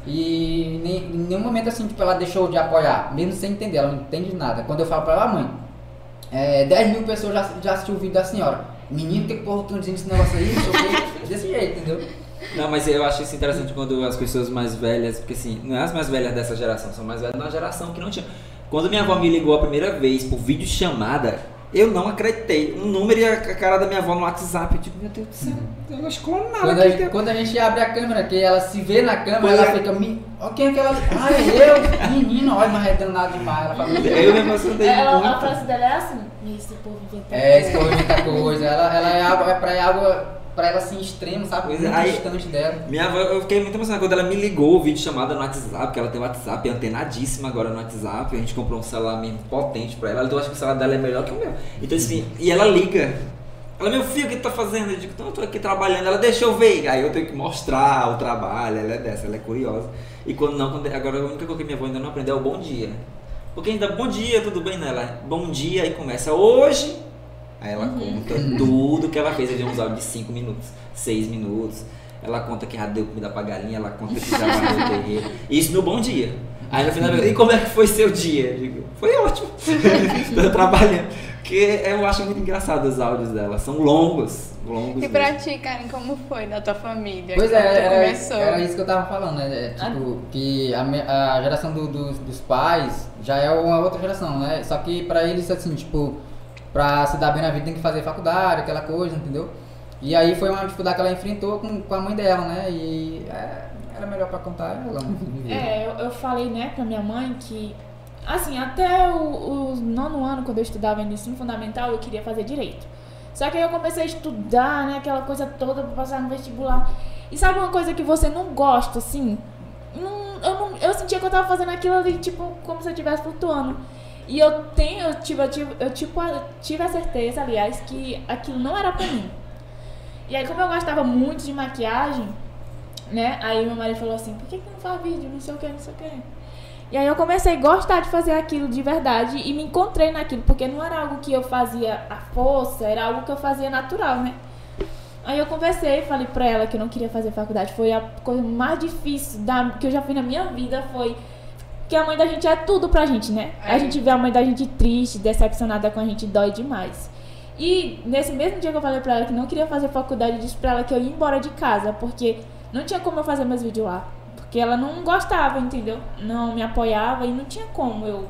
E nem- em nenhum momento assim, tipo, ela deixou de apoiar, mesmo sem entender, ela não entende nada. Quando eu falo pra ela, "Ah, mãe, é, 10 mil pessoas já, já assistiu o vídeo da senhora. Menino, que porra, tu dizendo esse negócio aí, não sei o que, desse jeito, entendeu? Não, mas eu acho isso interessante quando as pessoas mais velhas, porque assim, não é as mais velhas dessa geração, são mais velhas de uma geração que não tinha. Quando minha avó me ligou a primeira vez por vídeo chamada, eu não acreditei. Um número e a cara da minha avó no WhatsApp. Eu digo, meu Deus do céu, eu não escolho nada. Quando a, aqui, gente, quando a gente abre a câmera, que ela se vê na câmera, Pois ela é. fica, "Me- ó quem é que ela. Ah, é eu, menino, olha, mas é danado demais. Ela fala, Eu me emocionei Ela, a frase dela é assim, esse povo inventa É, esse povo muita coisa. Ela, ela é algo, é pra, é algo pra ela assim extremo, sabe? É, Muito aí- distante dela. Minha avó, eu fiquei muito emocionado quando ela me ligou o vídeo chamada no WhatsApp, porque ela tem WhatsApp, é antenadíssima agora no WhatsApp. A gente comprou um celular mesmo potente pra ela. Eu acho que o celular dela é melhor que o meu. Então assim, e ela liga. Ela, meu filho, o que tu tá fazendo? Eu digo, então eu tô aqui trabalhando. Ela, deixa eu ver. Aí eu tenho que mostrar o trabalho. Ela é dessa, ela é curiosa. E quando não, quando, agora a única coisa que minha avó ainda não aprendeu é o bom dia. Porque ainda, bom dia, tudo bem nela? Bom dia, e começa hoje. Aí ela conta tudo que ela fez. Aí vem uns áudios de 5 minutos, 6 minutos. Ela conta que já deu comida pra galinha, ela conta que já varreu o terreiro. Isso no bom dia. Aí no final, e como é que foi seu dia? Eu digo, foi ótimo. Tô trabalhando. Porque eu acho muito engraçado os áudios dela. São longos. Longos E pra mesmo. ti, Karen, como foi da tua família? Pois é, era, começou? era isso que eu tava falando, né? É, tipo, que a, a geração do- dos- dos pais já é uma outra geração, né? Só que pra eles, assim, tipo, pra se dar bem na vida tem que fazer faculdade, aquela coisa, entendeu? E aí foi uma dificuldade que ela enfrentou com, com a mãe dela, né? E é, era melhor pra contar ela, viver. É, eu, eu falei, né, pra minha mãe que, assim, até o, o nono ano, quando eu estudava no ensino fundamental, eu queria fazer direito. Só que aí eu comecei a estudar, né, aquela coisa toda pra passar no vestibular. E sabe uma coisa que você não gosta, assim? Não, eu, não, eu sentia que eu tava fazendo aquilo ali, tipo, como se eu estivesse flutuando. E eu tenho, eu tive, eu tive, eu, tipo, tive a certeza, aliás, que aquilo não era pra mim. E aí, como eu gostava muito de maquiagem, né? Aí meu marido falou assim, por que, que não faz vídeo? Não sei o que, não sei o que. E aí eu comecei a gostar de fazer aquilo de verdade e me encontrei naquilo, porque não era algo que eu fazia à força, era algo que eu fazia natural, né? Aí eu conversei, falei pra ela que eu não queria fazer faculdade. Foi a coisa mais difícil da, que eu já fiz na minha vida, foi que a mãe da gente é tudo pra gente, né? A gente vê a mãe da gente triste, decepcionada com a gente, dói demais. E nesse mesmo dia que eu falei pra ela que não queria fazer faculdade, eu disse pra ela que eu ia embora de casa, porque não tinha como eu fazer meus vídeos lá. Porque ela não gostava, entendeu? Não me apoiava e não tinha como eu.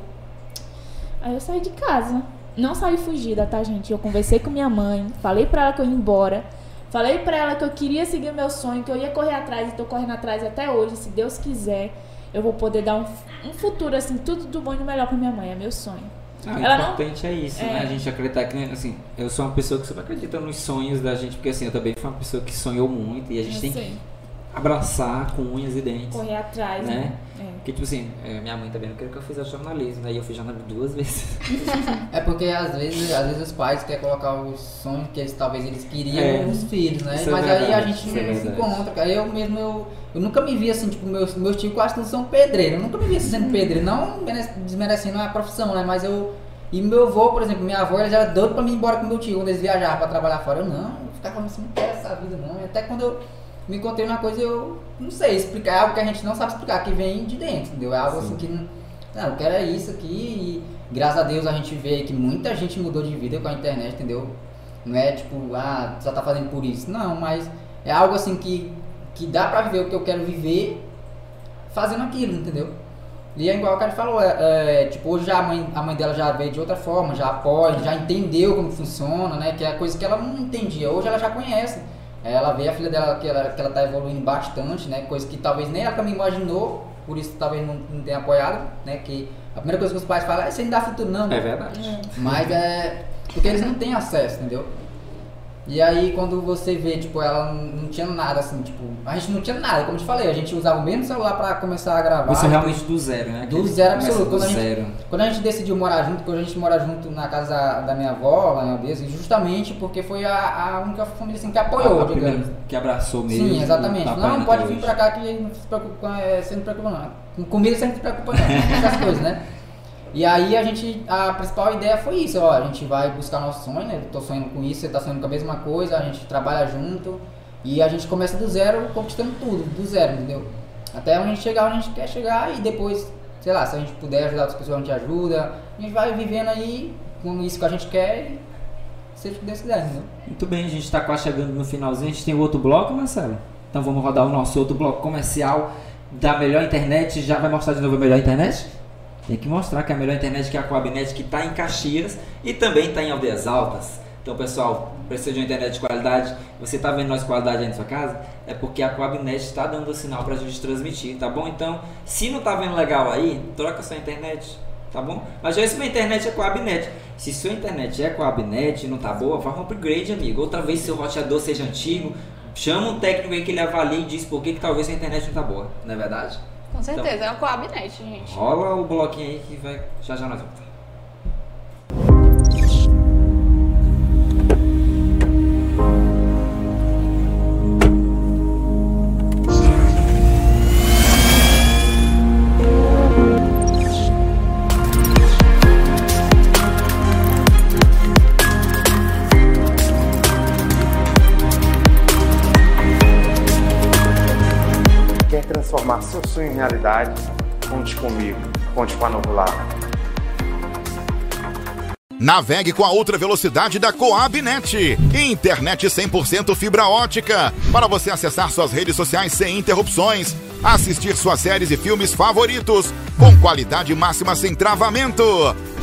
Aí eu saí de casa. Não saí fugida, tá, gente? Eu conversei com minha mãe, falei pra ela que eu ia embora. Falei pra ela que eu queria seguir o meu sonho, que eu ia correr atrás e tô correndo atrás até hoje, se Deus quiser. Eu vou poder dar um, um futuro, assim, tudo do bom e do melhor pra minha mãe, é meu sonho. Ah, o Ela não- importante é isso, né? É. A gente acreditar que, assim, eu sou uma pessoa que sempre acredita nos sonhos da gente, porque assim, eu também fui uma pessoa que sonhou muito e a gente Eu tem sei. Abraçar com unhas e dentes. Correr atrás, né? né? É. Porque, tipo assim, eh, minha mãe também não queria que eu fizesse jornalismo, né? E eu fiz jornalismo duas vezes. É porque às vezes, às vezes os pais querem colocar os sonhos que eles talvez eles queriam É. nos filhos, né? Isso é Mas aí a gente isso é não se verdade. encontra, cara. Eu mesmo, eu, eu nunca me vi assim, tipo, meus, meus tios quase todos são pedreiros. Eu nunca me vi assim sendo pedreiro, não mere- desmerecendo a profissão, né? Mas eu. E meu avô, por exemplo, minha avó, ela já era doida pra mim ir embora com meu tio quando eles viajavam pra trabalhar fora. Eu não, eu ficava assim, não quero essa vida não. E até quando eu me encontrei numa coisa, eu não sei explicar, é algo que a gente não sabe explicar, que vem de dentro, entendeu? É algo assim que não. Eu quero é isso aqui e graças a Deus a gente vê que muita gente mudou de vida com a internet, entendeu? Não é tipo, ah, só tá fazendo por isso. Não, mas é algo assim que, que dá pra viver o que eu quero viver fazendo aquilo, entendeu? E é igual o cara falou, é, é, tipo, hoje já a mãe, a mãe dela já veio de outra forma, já apoia, já entendeu como funciona, né? Que é coisa que ela não entendia, hoje ela já conhece. Ela vê a filha dela que ela, que ela tá evoluindo bastante, né? Coisa que talvez nem ela também imaginou, por isso talvez não, não tenha apoiado, né? Que a primeira coisa que os pais falam é você não dá futuro não. É verdade. Mas é. Porque eles não têm acesso, entendeu? E aí quando você vê, tipo, ela não, não tinha nada assim, tipo, a gente não tinha nada, como eu te falei, a gente usava o mesmo celular pra começar a gravar. Isso realmente do zero, né? Do zero absoluto. Do Quando a, gente, zero. quando a gente decidiu morar junto, quando a gente mora junto na casa da minha avó, lá em Aldeza, justamente porque foi a, a única família assim, que apoiou, a primeira digamos. que abraçou mesmo. Sim, exatamente. Não, até pode vir pra cá que não se preocupa, é, você não preocupa não. Com comida você não se preocupa não, essas coisas, né? E aí a gente, a principal ideia foi isso, ó, a gente vai buscar nosso sonho, né? Eu tô sonhando com isso, você tá sonhando com a mesma coisa, a gente trabalha junto e a gente começa do zero, conquistando tudo, do zero, entendeu? Até onde a gente chegar, onde a gente quer chegar e depois, sei lá, se a gente puder ajudar outras pessoas, a gente ajuda. A gente vai vivendo aí com isso que a gente quer e seja o que Deus quiser, entendeu? Muito bem, a gente está quase chegando no finalzinho. A gente tem outro bloco, Marcelo? Então vamos rodar o nosso outro bloco comercial da melhor internet. Já vai mostrar de novo a melhor internet? Tem que mostrar que é a melhor internet que é a Coabnet, que está em Caxias e também está em Aldeias Altas. Então, pessoal, precisa de uma internet de qualidade. Você está vendo nossa qualidade aí na sua casa? É porque a Coabnet está dando o sinal para a gente transmitir, tá bom? Então, se não está vendo legal aí, troca sua internet, tá bom? Mas já se minha internet é Coabnet. Se sua internet é Coabnet e não tá boa, vá um upgrade, amigo. Outra vez seu roteador seja antigo, chama um técnico aí que ele avalie e diz por que, que talvez sua internet não tá boa, não é verdade? Com certeza, é o Coabnet, gente. Rola o bloquinho aí que vai. Já já nós vamos. Conte comigo. Conte com a Novo Lar. Navegue com a ultra velocidade da Coabnet. Internet 100% fibra ótica. Para você acessar suas redes sociais sem interrupções. Assistir suas séries e filmes favoritos. Com qualidade máxima sem travamento.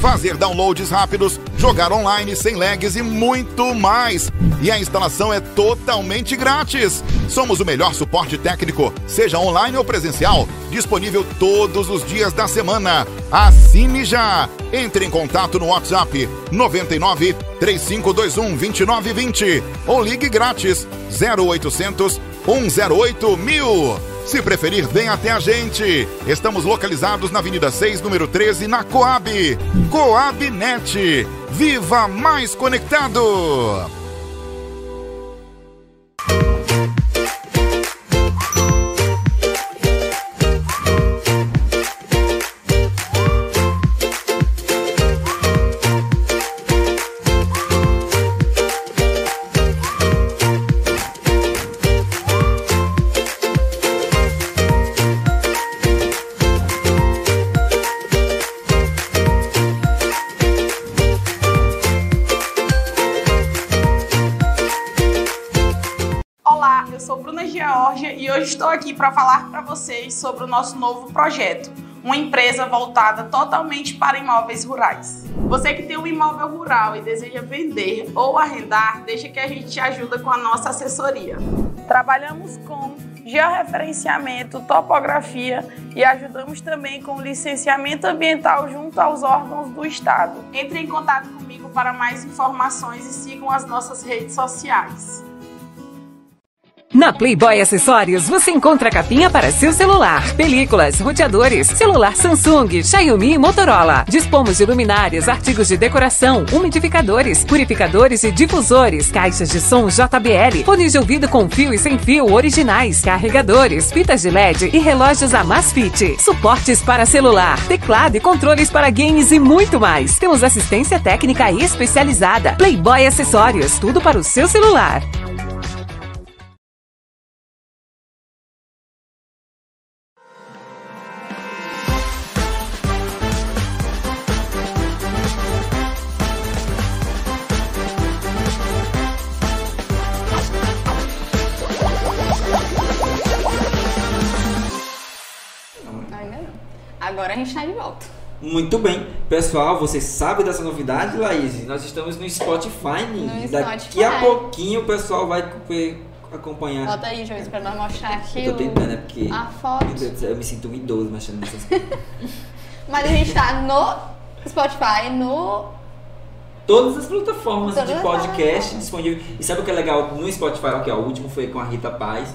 Fazer downloads rápidos. Jogar online sem lags e muito mais. E a instalação é totalmente grátis. Somos o melhor suporte técnico, seja online ou presencial. Disponível todos os dias da semana. Assine já! Entre em contato no WhatsApp 99 3521 2920 ou ligue grátis 0800 108 mil. Se preferir, vem até a gente. Estamos localizados na Avenida 6, número 13, na Coab. Coab Net. Viva mais conectado! Estou aqui para falar para vocês sobre o nosso novo projeto, uma empresa voltada totalmente para imóveis rurais. Você que tem um imóvel rural e deseja vender ou arrendar, deixa que a gente te ajuda com a nossa assessoria. Trabalhamos com georreferenciamento, topografia e ajudamos também com licenciamento ambiental junto aos órgãos do Estado. Entre em contato comigo para mais informações e sigam as nossas redes sociais. Na Playboy Acessórios você encontra capinha para seu celular, películas, roteadores, celular Samsung, Xiaomi e Motorola. Dispomos de luminárias, artigos de decoração, umidificadores, purificadores e difusores, caixas de som JBL, fones de ouvido com fio e sem fio originais, carregadores, fitas de LED e relógios Amazfit, suportes para celular, teclado e controles para games e muito mais. Temos assistência técnica especializada. Playboy Acessórios, tudo para o seu celular. Muito bem. Pessoal, você sabe dessa novidade, Laís? Nós estamos no Spotify. No Daqui Spotify. a pouquinho o pessoal vai co- acompanhar. Bota aí, Joyce, pra nós mostrar aqui Eu tô tentando, é porque. a foto. Eu me sinto um idoso mexendo nessas coisas. Mas a gente tá no Spotify, no. Todas as plataformas Todas de as podcast disponíveis. E sabe o que é legal no Spotify? Aqui, ó, o último foi com a Rita Paz.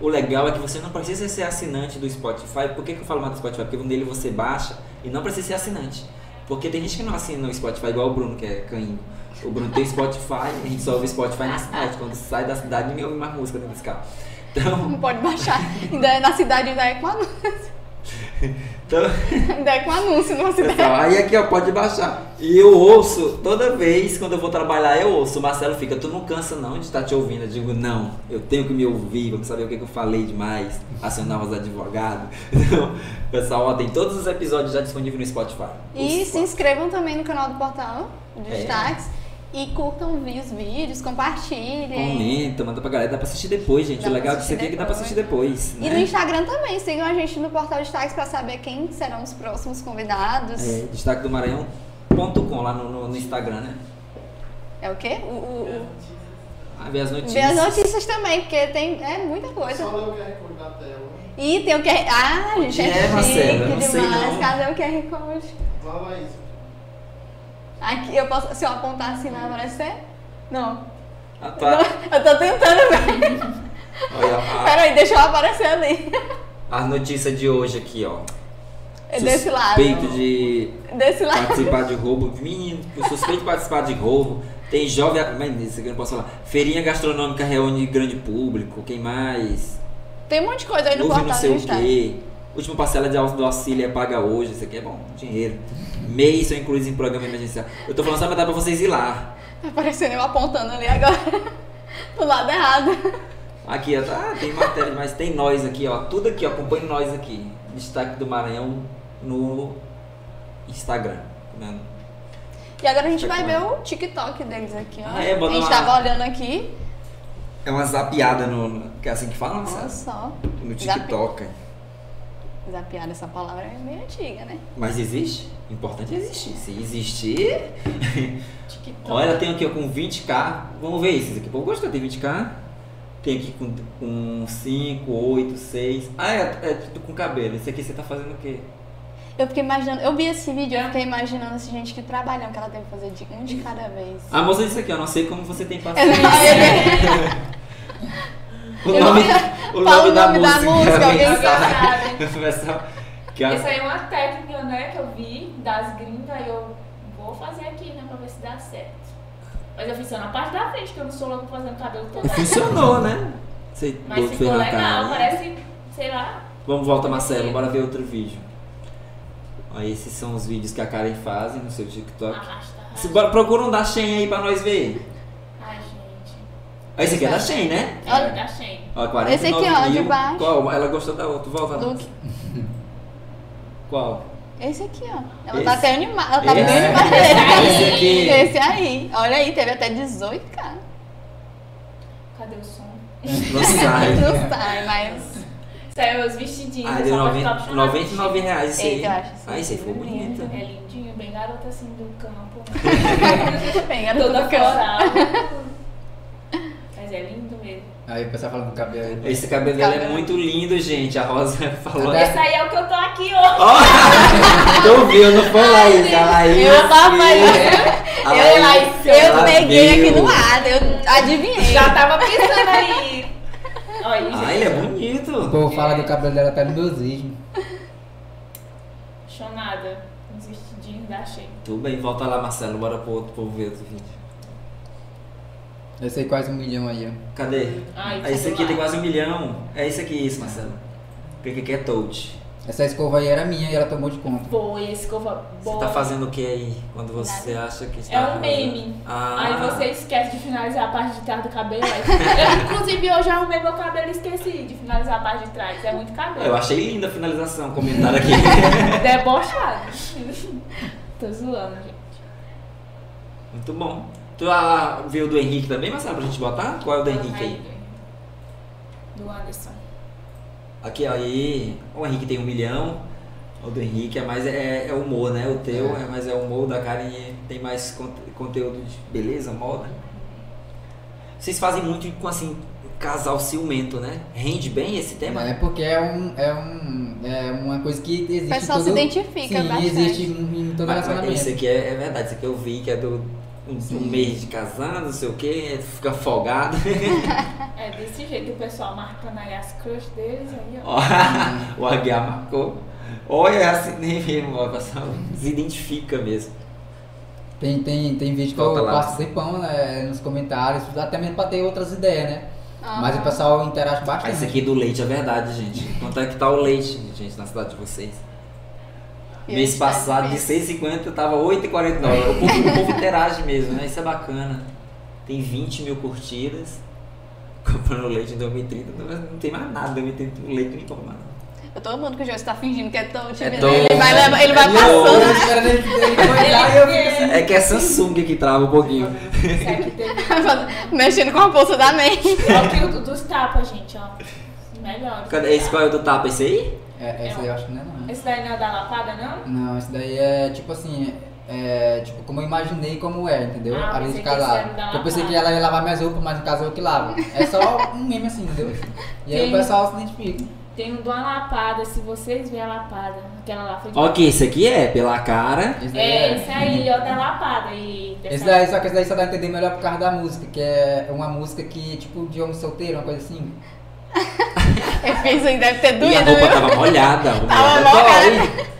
O legal é que você não precisa ser assinante do Spotify. Por que, que eu falo mais do Spotify? Porque nele você baixa e não precisa ser assinante. Porque tem gente que não assina no Spotify, igual o Bruno, que é caninho. O Bruno tem Spotify, a gente só ouve Spotify na cidade. Quando sai da cidade, ninguém ouve mais música dentro desse carro. Então, Não pode baixar. Ainda é na cidade, ainda é com anúncio. Então Ainda com anúncio cidade. Pessoal, aí aqui ó, pode baixar. E eu ouço, toda vez quando eu vou trabalhar, eu ouço. O Marcelo fica, tu não cansa não de estar te ouvindo. Eu digo, não, eu tenho que me ouvir, vamos saber o que, que eu falei demais, acionar os advogados. Então, pessoal, ó, tem todos os episódios já disponíveis no Spotify. E se inscrevam também no canal do Portal de É. Destaques. E curtam vi- os vídeos, compartilhem. Comenta, manda pra galera, dá pra assistir depois, gente. Dá o legal disso aqui é que dá pra assistir depois. E né? no Instagram também, sigam a gente no Portal de Destaques pra saber quem serão os próximos convidados. É, destaque do Maranhão.com lá no, no, no Instagram, né? É o quê? O, o, o... Ah, ver as notícias. Ver as notícias também, porque tem é muita coisa. Só ler o QR Code da tela. E tem o QR. Ah, gente, é, é, chique Marcela? Eu demais. Cadê o QR Code? Fala isso. Aqui, eu posso. Se eu apontar assim, não aparecer? Não. Ah, tá. Eu tô tentando ver. Olha, a- Peraí, deixa eu aparecer ali. as notícias de hoje aqui, ó. É desse lado. Suspeito de Desse lado. participar de roubo. Menino, suspeito de participar de roubo. Tem jovem. Mas isso aqui eu não posso falar. Feirinha gastronômica reúne grande público. Quem mais? Tem um monte de coisa aí no Houve não portal sei do o Destaque. quê. Última parcela de do auxílio é paga hoje. Isso aqui é bom, dinheiro. MEI são incluídos em programa emergencial. Eu tô falando só pra dar pra vocês ir lá. Tá aparecendo eu apontando ali agora. Do lado errado. Aqui, ó. Ah, tem matéria, mas tem nós aqui, ó. Tudo aqui, ó. Acompanhe nós aqui. Destaque do Maranhão no Instagram. Né? E agora a gente vai ver o TikTok deles aqui, ó. Ah, é, a gente uma- tava olhando aqui. É uma zapiada no. Que é assim que fala? Olha sabe? só. No TikTok. Zapiada, essa palavra é meio antiga, né? Mas existe? Importante é existir. Se existir. Olha, tem aqui ó, com 20k. Vamos ver esses aqui. Pô, eu gostei, tem 20k. Tem aqui com, com 5, 8, 6. Ah, é, é tudo com cabelo. Esse aqui você tá fazendo o quê? Eu fiquei imaginando, eu vi esse vídeo, eu fiquei imaginando essa gente que trabalhando, que ela teve que fazer de um de cada vez. A moça disse aqui, eu não sei como você tem paciência. o Eu nome, não- o Fala nome o da nome da música. música, alguém sabe? Pessoal, que a- Isso aí é uma técnica, né, que eu vi das gringas e eu vou fazer aqui, né, pra ver se dá certo. Mas eu fiz só na parte da frente, que eu não sou louco fazendo cabelo todo. Funcionou, né? Você Mas ficou legal, cara. parece, sei lá. Vamos volta, Marcelo, bora ver outro vídeo. Ó, esses são os vídeos que a Karen faz no seu TikTok. Se, bora, procura um da Shein aí pra nós ver. Esse aqui é da Shein, né? É, da Shein. Ó, 49 Esse aqui, ó, de mil. baixo. Qual? Ela gostou da outra. Volta lá. Look. Qual? Esse aqui, ó. Ela Esse? tá até animada. Ela tá Esse? bem animada. Esse aqui. Esse aí. Olha aí, teve até 18, cara. Cadê o som? Não sai. Não sai, mas. Saiu os vestidinhos. Ah, eu deu só posso 90, apaixonar 99 vestido. reais esse aí. Eita, eu acho esse Ah, esse aí ficou bonito. É lindinho, bem garota assim do campo. Bem, garota Toda do campo. É lindo mesmo. Aí o pessoal falando do cabelo. Esse cabelo dela é muito lindo, gente. A Rosa falou. Esse aí é o que eu tô aqui hoje. Tu viu, não foi Laís? A Laís. Eu tava aí. A Eu, Laís, eu peguei aqui viu. no ar, eu adivinhei. Já tava pensando aí. Olha, gente. Ah, ele é bonito. O povo fala do cabelo dela até no meus vídeos. Chonada. Uns vestidinhos da Shein. Tudo bem, volta lá, Marcelo. Bora pro outro povo ver outro vídeo. Eu sei quase um milhão aí, ó. Cadê? Ah, esse sei aqui tem quase um milhão. É esse aqui, isso, Marcelo. O que que é Toad? Essa escova aí era minha e ela tomou de conta. Foi, esse escova boa. Você tá fazendo o que aí? Quando você acha que está. É um meme. Ah. Aí você esquece de finalizar a parte de trás do cabelo. aí- Eu, inclusive, hoje eu arrumei meu cabelo e esqueci de finalizar a parte de trás. É muito cabelo. Eu achei linda a finalização, comentário aqui. Debochado. Tô zoando, gente. Muito bom. Tu ah, viu o do Henrique também, Marcelo, pra gente botar? Qual é o do Henrique aí? Do Anderson. Aqui, ó, aí. O Henrique tem um milhão. O do Henrique é mais é, é humor, né? O teu é, mais é humor, da Karen tem mais conte- conteúdo de beleza, moda. Vocês fazem muito com assim, casal ciumento, né? Rende bem esse tema? É porque é, um, é, um, é uma coisa que existe. O pessoal em se todo- identifica Sim, bastante. existe em, em todo Mas, mas relacionamento. esse aqui é, é verdade, esse aqui eu vi que é do um, um mês de casado, não sei o que, fica folgado. É desse jeito o pessoal marcando aí as crush deles aí, Ó, o Aguiar marcou. Olha, é assim nem mesmo, ó, o pessoal se identifica mesmo. Tem, tem, tem vídeo que Volta eu lá. passo tempão né, nos comentários, até mesmo pra ter outras ideias, né? Ah. Mas o pessoal interage Ah, bastante. esse aqui do leite é verdade, gente. Quanto é que tá o leite, gente, na cidade de vocês? Eu Mês espero passado de ver. 6,50 tava 8,49. O povo, o povo interage mesmo, né? Isso é bacana. Tem 20 mil curtidas. Comprando leite em 2030. Não, não tem mais nada. 2030 o leite nem compra mais. nada. Eu tô amando que o Joyce tá fingindo que é Toad. É né? Ele vai, leva- ele vai É passando. Né? ele, ele assim. É que é Samsung que trava um pouquinho. Mexendo com a bolsa da. Ó, que o dos tapas, gente, ó. Melhor. Cadê? Esse qual é o do tapa? Esse aí? É, esse aí eu acho que não é não. Esse daí não é da lapada, não? Não, esse daí é tipo assim, é tipo como eu imaginei como é, entendeu? Ah, a vez de casar. Eu pensei que ela ia lavar minhas roupas, mas no caso eu que lavo. É só um meme assim, entendeu? E aí Tem- o pessoal se identifica. Tem um de uma lapada, se vocês verem a lapada. Aquela lá foi de Ok, esse aqui é pela cara. Esse daí É, esse aí, ó, da lapada. E Esse daí, só que esse daí só dá a entender melhor por causa da música, que é uma música que, tipo, de homem solteiro, uma coisa assim. Eu fiquei assim, deve ter E a doído, roupa viu? tava molhada. a roupa Tava molhada.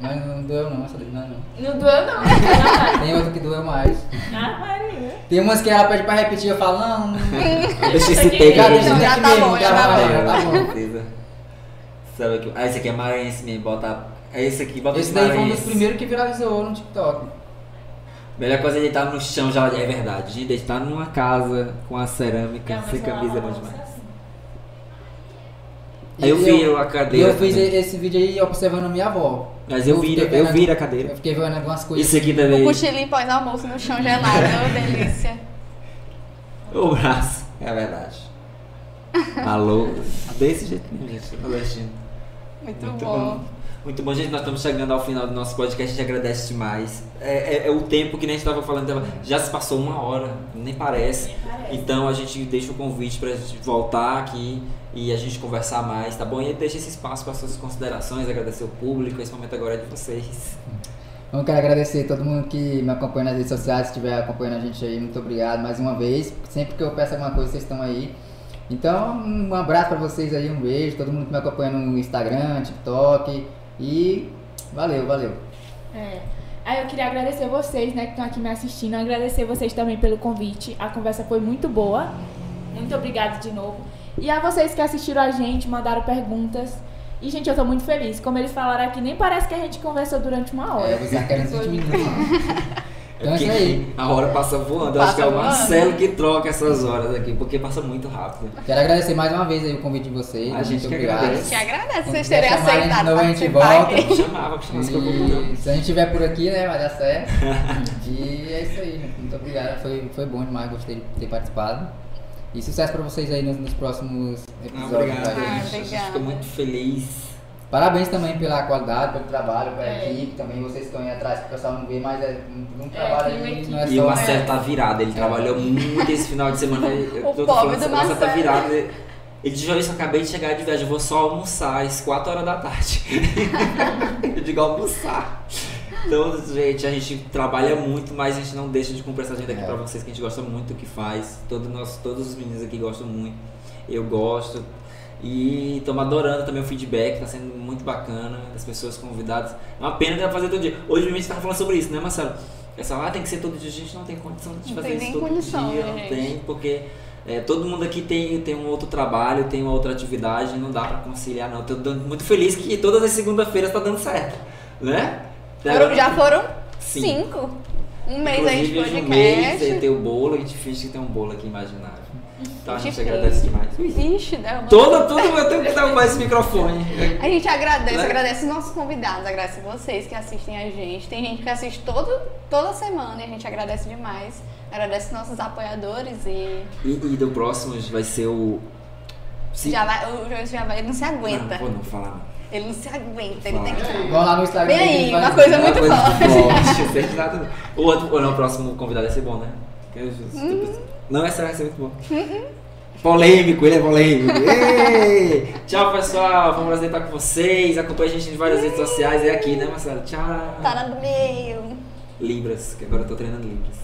Mas não doeu não, essa daí não, não. Não doeu, não. Não, Tem outra que doeu mais. Ah, Maria. Tem umas que ela pede pra repetir, eu falo, não, não. Deixa esse aqui- take Não, esse já aqui tá mesmo, bom, já já tá tá bom. já tá bom. Sabe que. Ah, esse aqui é maranhense mesmo, bota. É esse aqui, bota Esse esse daí foi um dos primeiros que viralizou no TikTok. Melhor coisa é deitar no chão já é verdade. Gente, deitar numa casa com a cerâmica, Não, sem camisa é bom demais. Assim. E Eu vi a cadeira E eu fiz também. esse vídeo aí observando minha avó. Mas eu vi, fiquei eu vendo- vi a cadeira. Eu fiquei vendo algumas coisas. Esse aqui O também. cochilinho pós-almoço no chão gelado. Ô, delícia. O braço, é verdade. Alô? Desse jeito mesmo, gente. nordestino. Muito, Muito bom. bom. Muito bom, gente. Nós estamos chegando ao final do nosso podcast. A gente agradece demais. É, é- é o tempo que nem a gente estava falando. Já se passou uma hora, nem parece. Nem parece. Então a gente deixa o convite para a gente voltar aqui e a gente conversar mais, tá bom? E deixa esse espaço para suas considerações, agradecer o público. Esse momento agora é de vocês. Eu quero agradecer a todo mundo que me acompanha nas redes sociais, se estiver acompanhando a gente aí, muito obrigado mais uma vez. Sempre que eu peço alguma coisa, vocês estão aí. Então, um abraço pra vocês aí, um beijo, todo mundo que me acompanha no Instagram, TikTok. E valeu, valeu. É. Aí eu queria agradecer vocês, né, que estão aqui me assistindo. Agradecer vocês também pelo convite. A conversa foi muito boa. Muito obrigada de novo. E a vocês que assistiram a gente, mandaram perguntas. E, gente, eu tô muito feliz. Como eles falaram aqui, nem parece que a gente conversou durante uma hora. É, vocês querem 20 minutos. Então é isso porque aí. A hora passa voando. Eu Passa acho que é o voando. Marcelo que troca essas horas aqui, porque passa muito rápido. Quero agradecer mais uma vez aí o convite de vocês. A muito gente que obrigado. agradece. Que agradece vocês terem chamar a gente de aceitado novo, a gente volta. Vou chamar, vou se. E se a gente estiver por aqui, né, vai dar certo. e é isso aí, gente. Muito obrigado. Foi, foi bom demais, gostei de ter participado. E sucesso pra vocês aí nos, nos próximos episódios. Obrigado, da Ah. A gente muito feliz. Parabéns também pela qualidade, pelo trabalho, pela É. equipe, também vocês que estão aí atrás que o pessoal não vê, mas é um, um É, trabalho equipe. não é E o só. Marcelo tá virado, ele trabalhou muito esse final de semana. Eu O tô pobre falando, do o Marcelo tá virado. Ele disse, Joyce, eu acabei de chegar de viagem, eu vou só almoçar às 4 horas da tarde. eu digo almoçar. Então, gente, a gente trabalha muito, mas a gente não deixa de cumprir essa agenda aqui É. pra vocês, que a gente gosta muito do que faz. Todo nós, todos os meninos aqui gostam muito. Eu gosto. E estamos adorando também o feedback, tá sendo muito bacana, das pessoas convidadas. É uma pena que vai fazer todo dia. Hoje a gente tava falando sobre isso, né, Marcelo? Essa ah, tem que ser todo dia, a gente não tem condição de Não fazer isso todo condição, dia, né, não tem, porque é, todo mundo aqui tem, tem um outro trabalho, tem uma outra atividade, não dá pra conciliar não. Tô dando- muito feliz que todas as segunda-feiras tá dando certo, né? Foram- já foram Sim. cinco. Um mês de Inclusive, hoje um mês podcast. aí tem o bolo, a gente finge que tem um bolo aqui imaginário. Então a gente Gente, agradece demais. Vixe, derrubou. Todo, tudo eu tenho que derrubar esse microfone. A gente agradece, Né? agradece os nossos convidados, agradece vocês que assistem a gente. Tem gente que assiste todo, toda semana e a gente agradece demais. Agradece nossos apoiadores e E, e do próximo vai ser o. Se- já vai, o João já vai, ele não se aguenta. Não, vou não falar. Ele não se aguenta, ele tem que. Vão lá no Instagram. Vem aí, uma coisa muito Uma coisa forte. forte. O outro, ou não, o próximo convidado vai ser bom, né? Eu- Uhum. Não, essa vai ser muito bom. Polêmico, ele é polêmico. Ei! Tchau, pessoal. Foi um prazer estar com vocês. Acompanhe a gente em várias redes sociais. É aqui, né, Marcelo? Tchau. Tá no meio. Libras, que agora eu tô treinando Libras.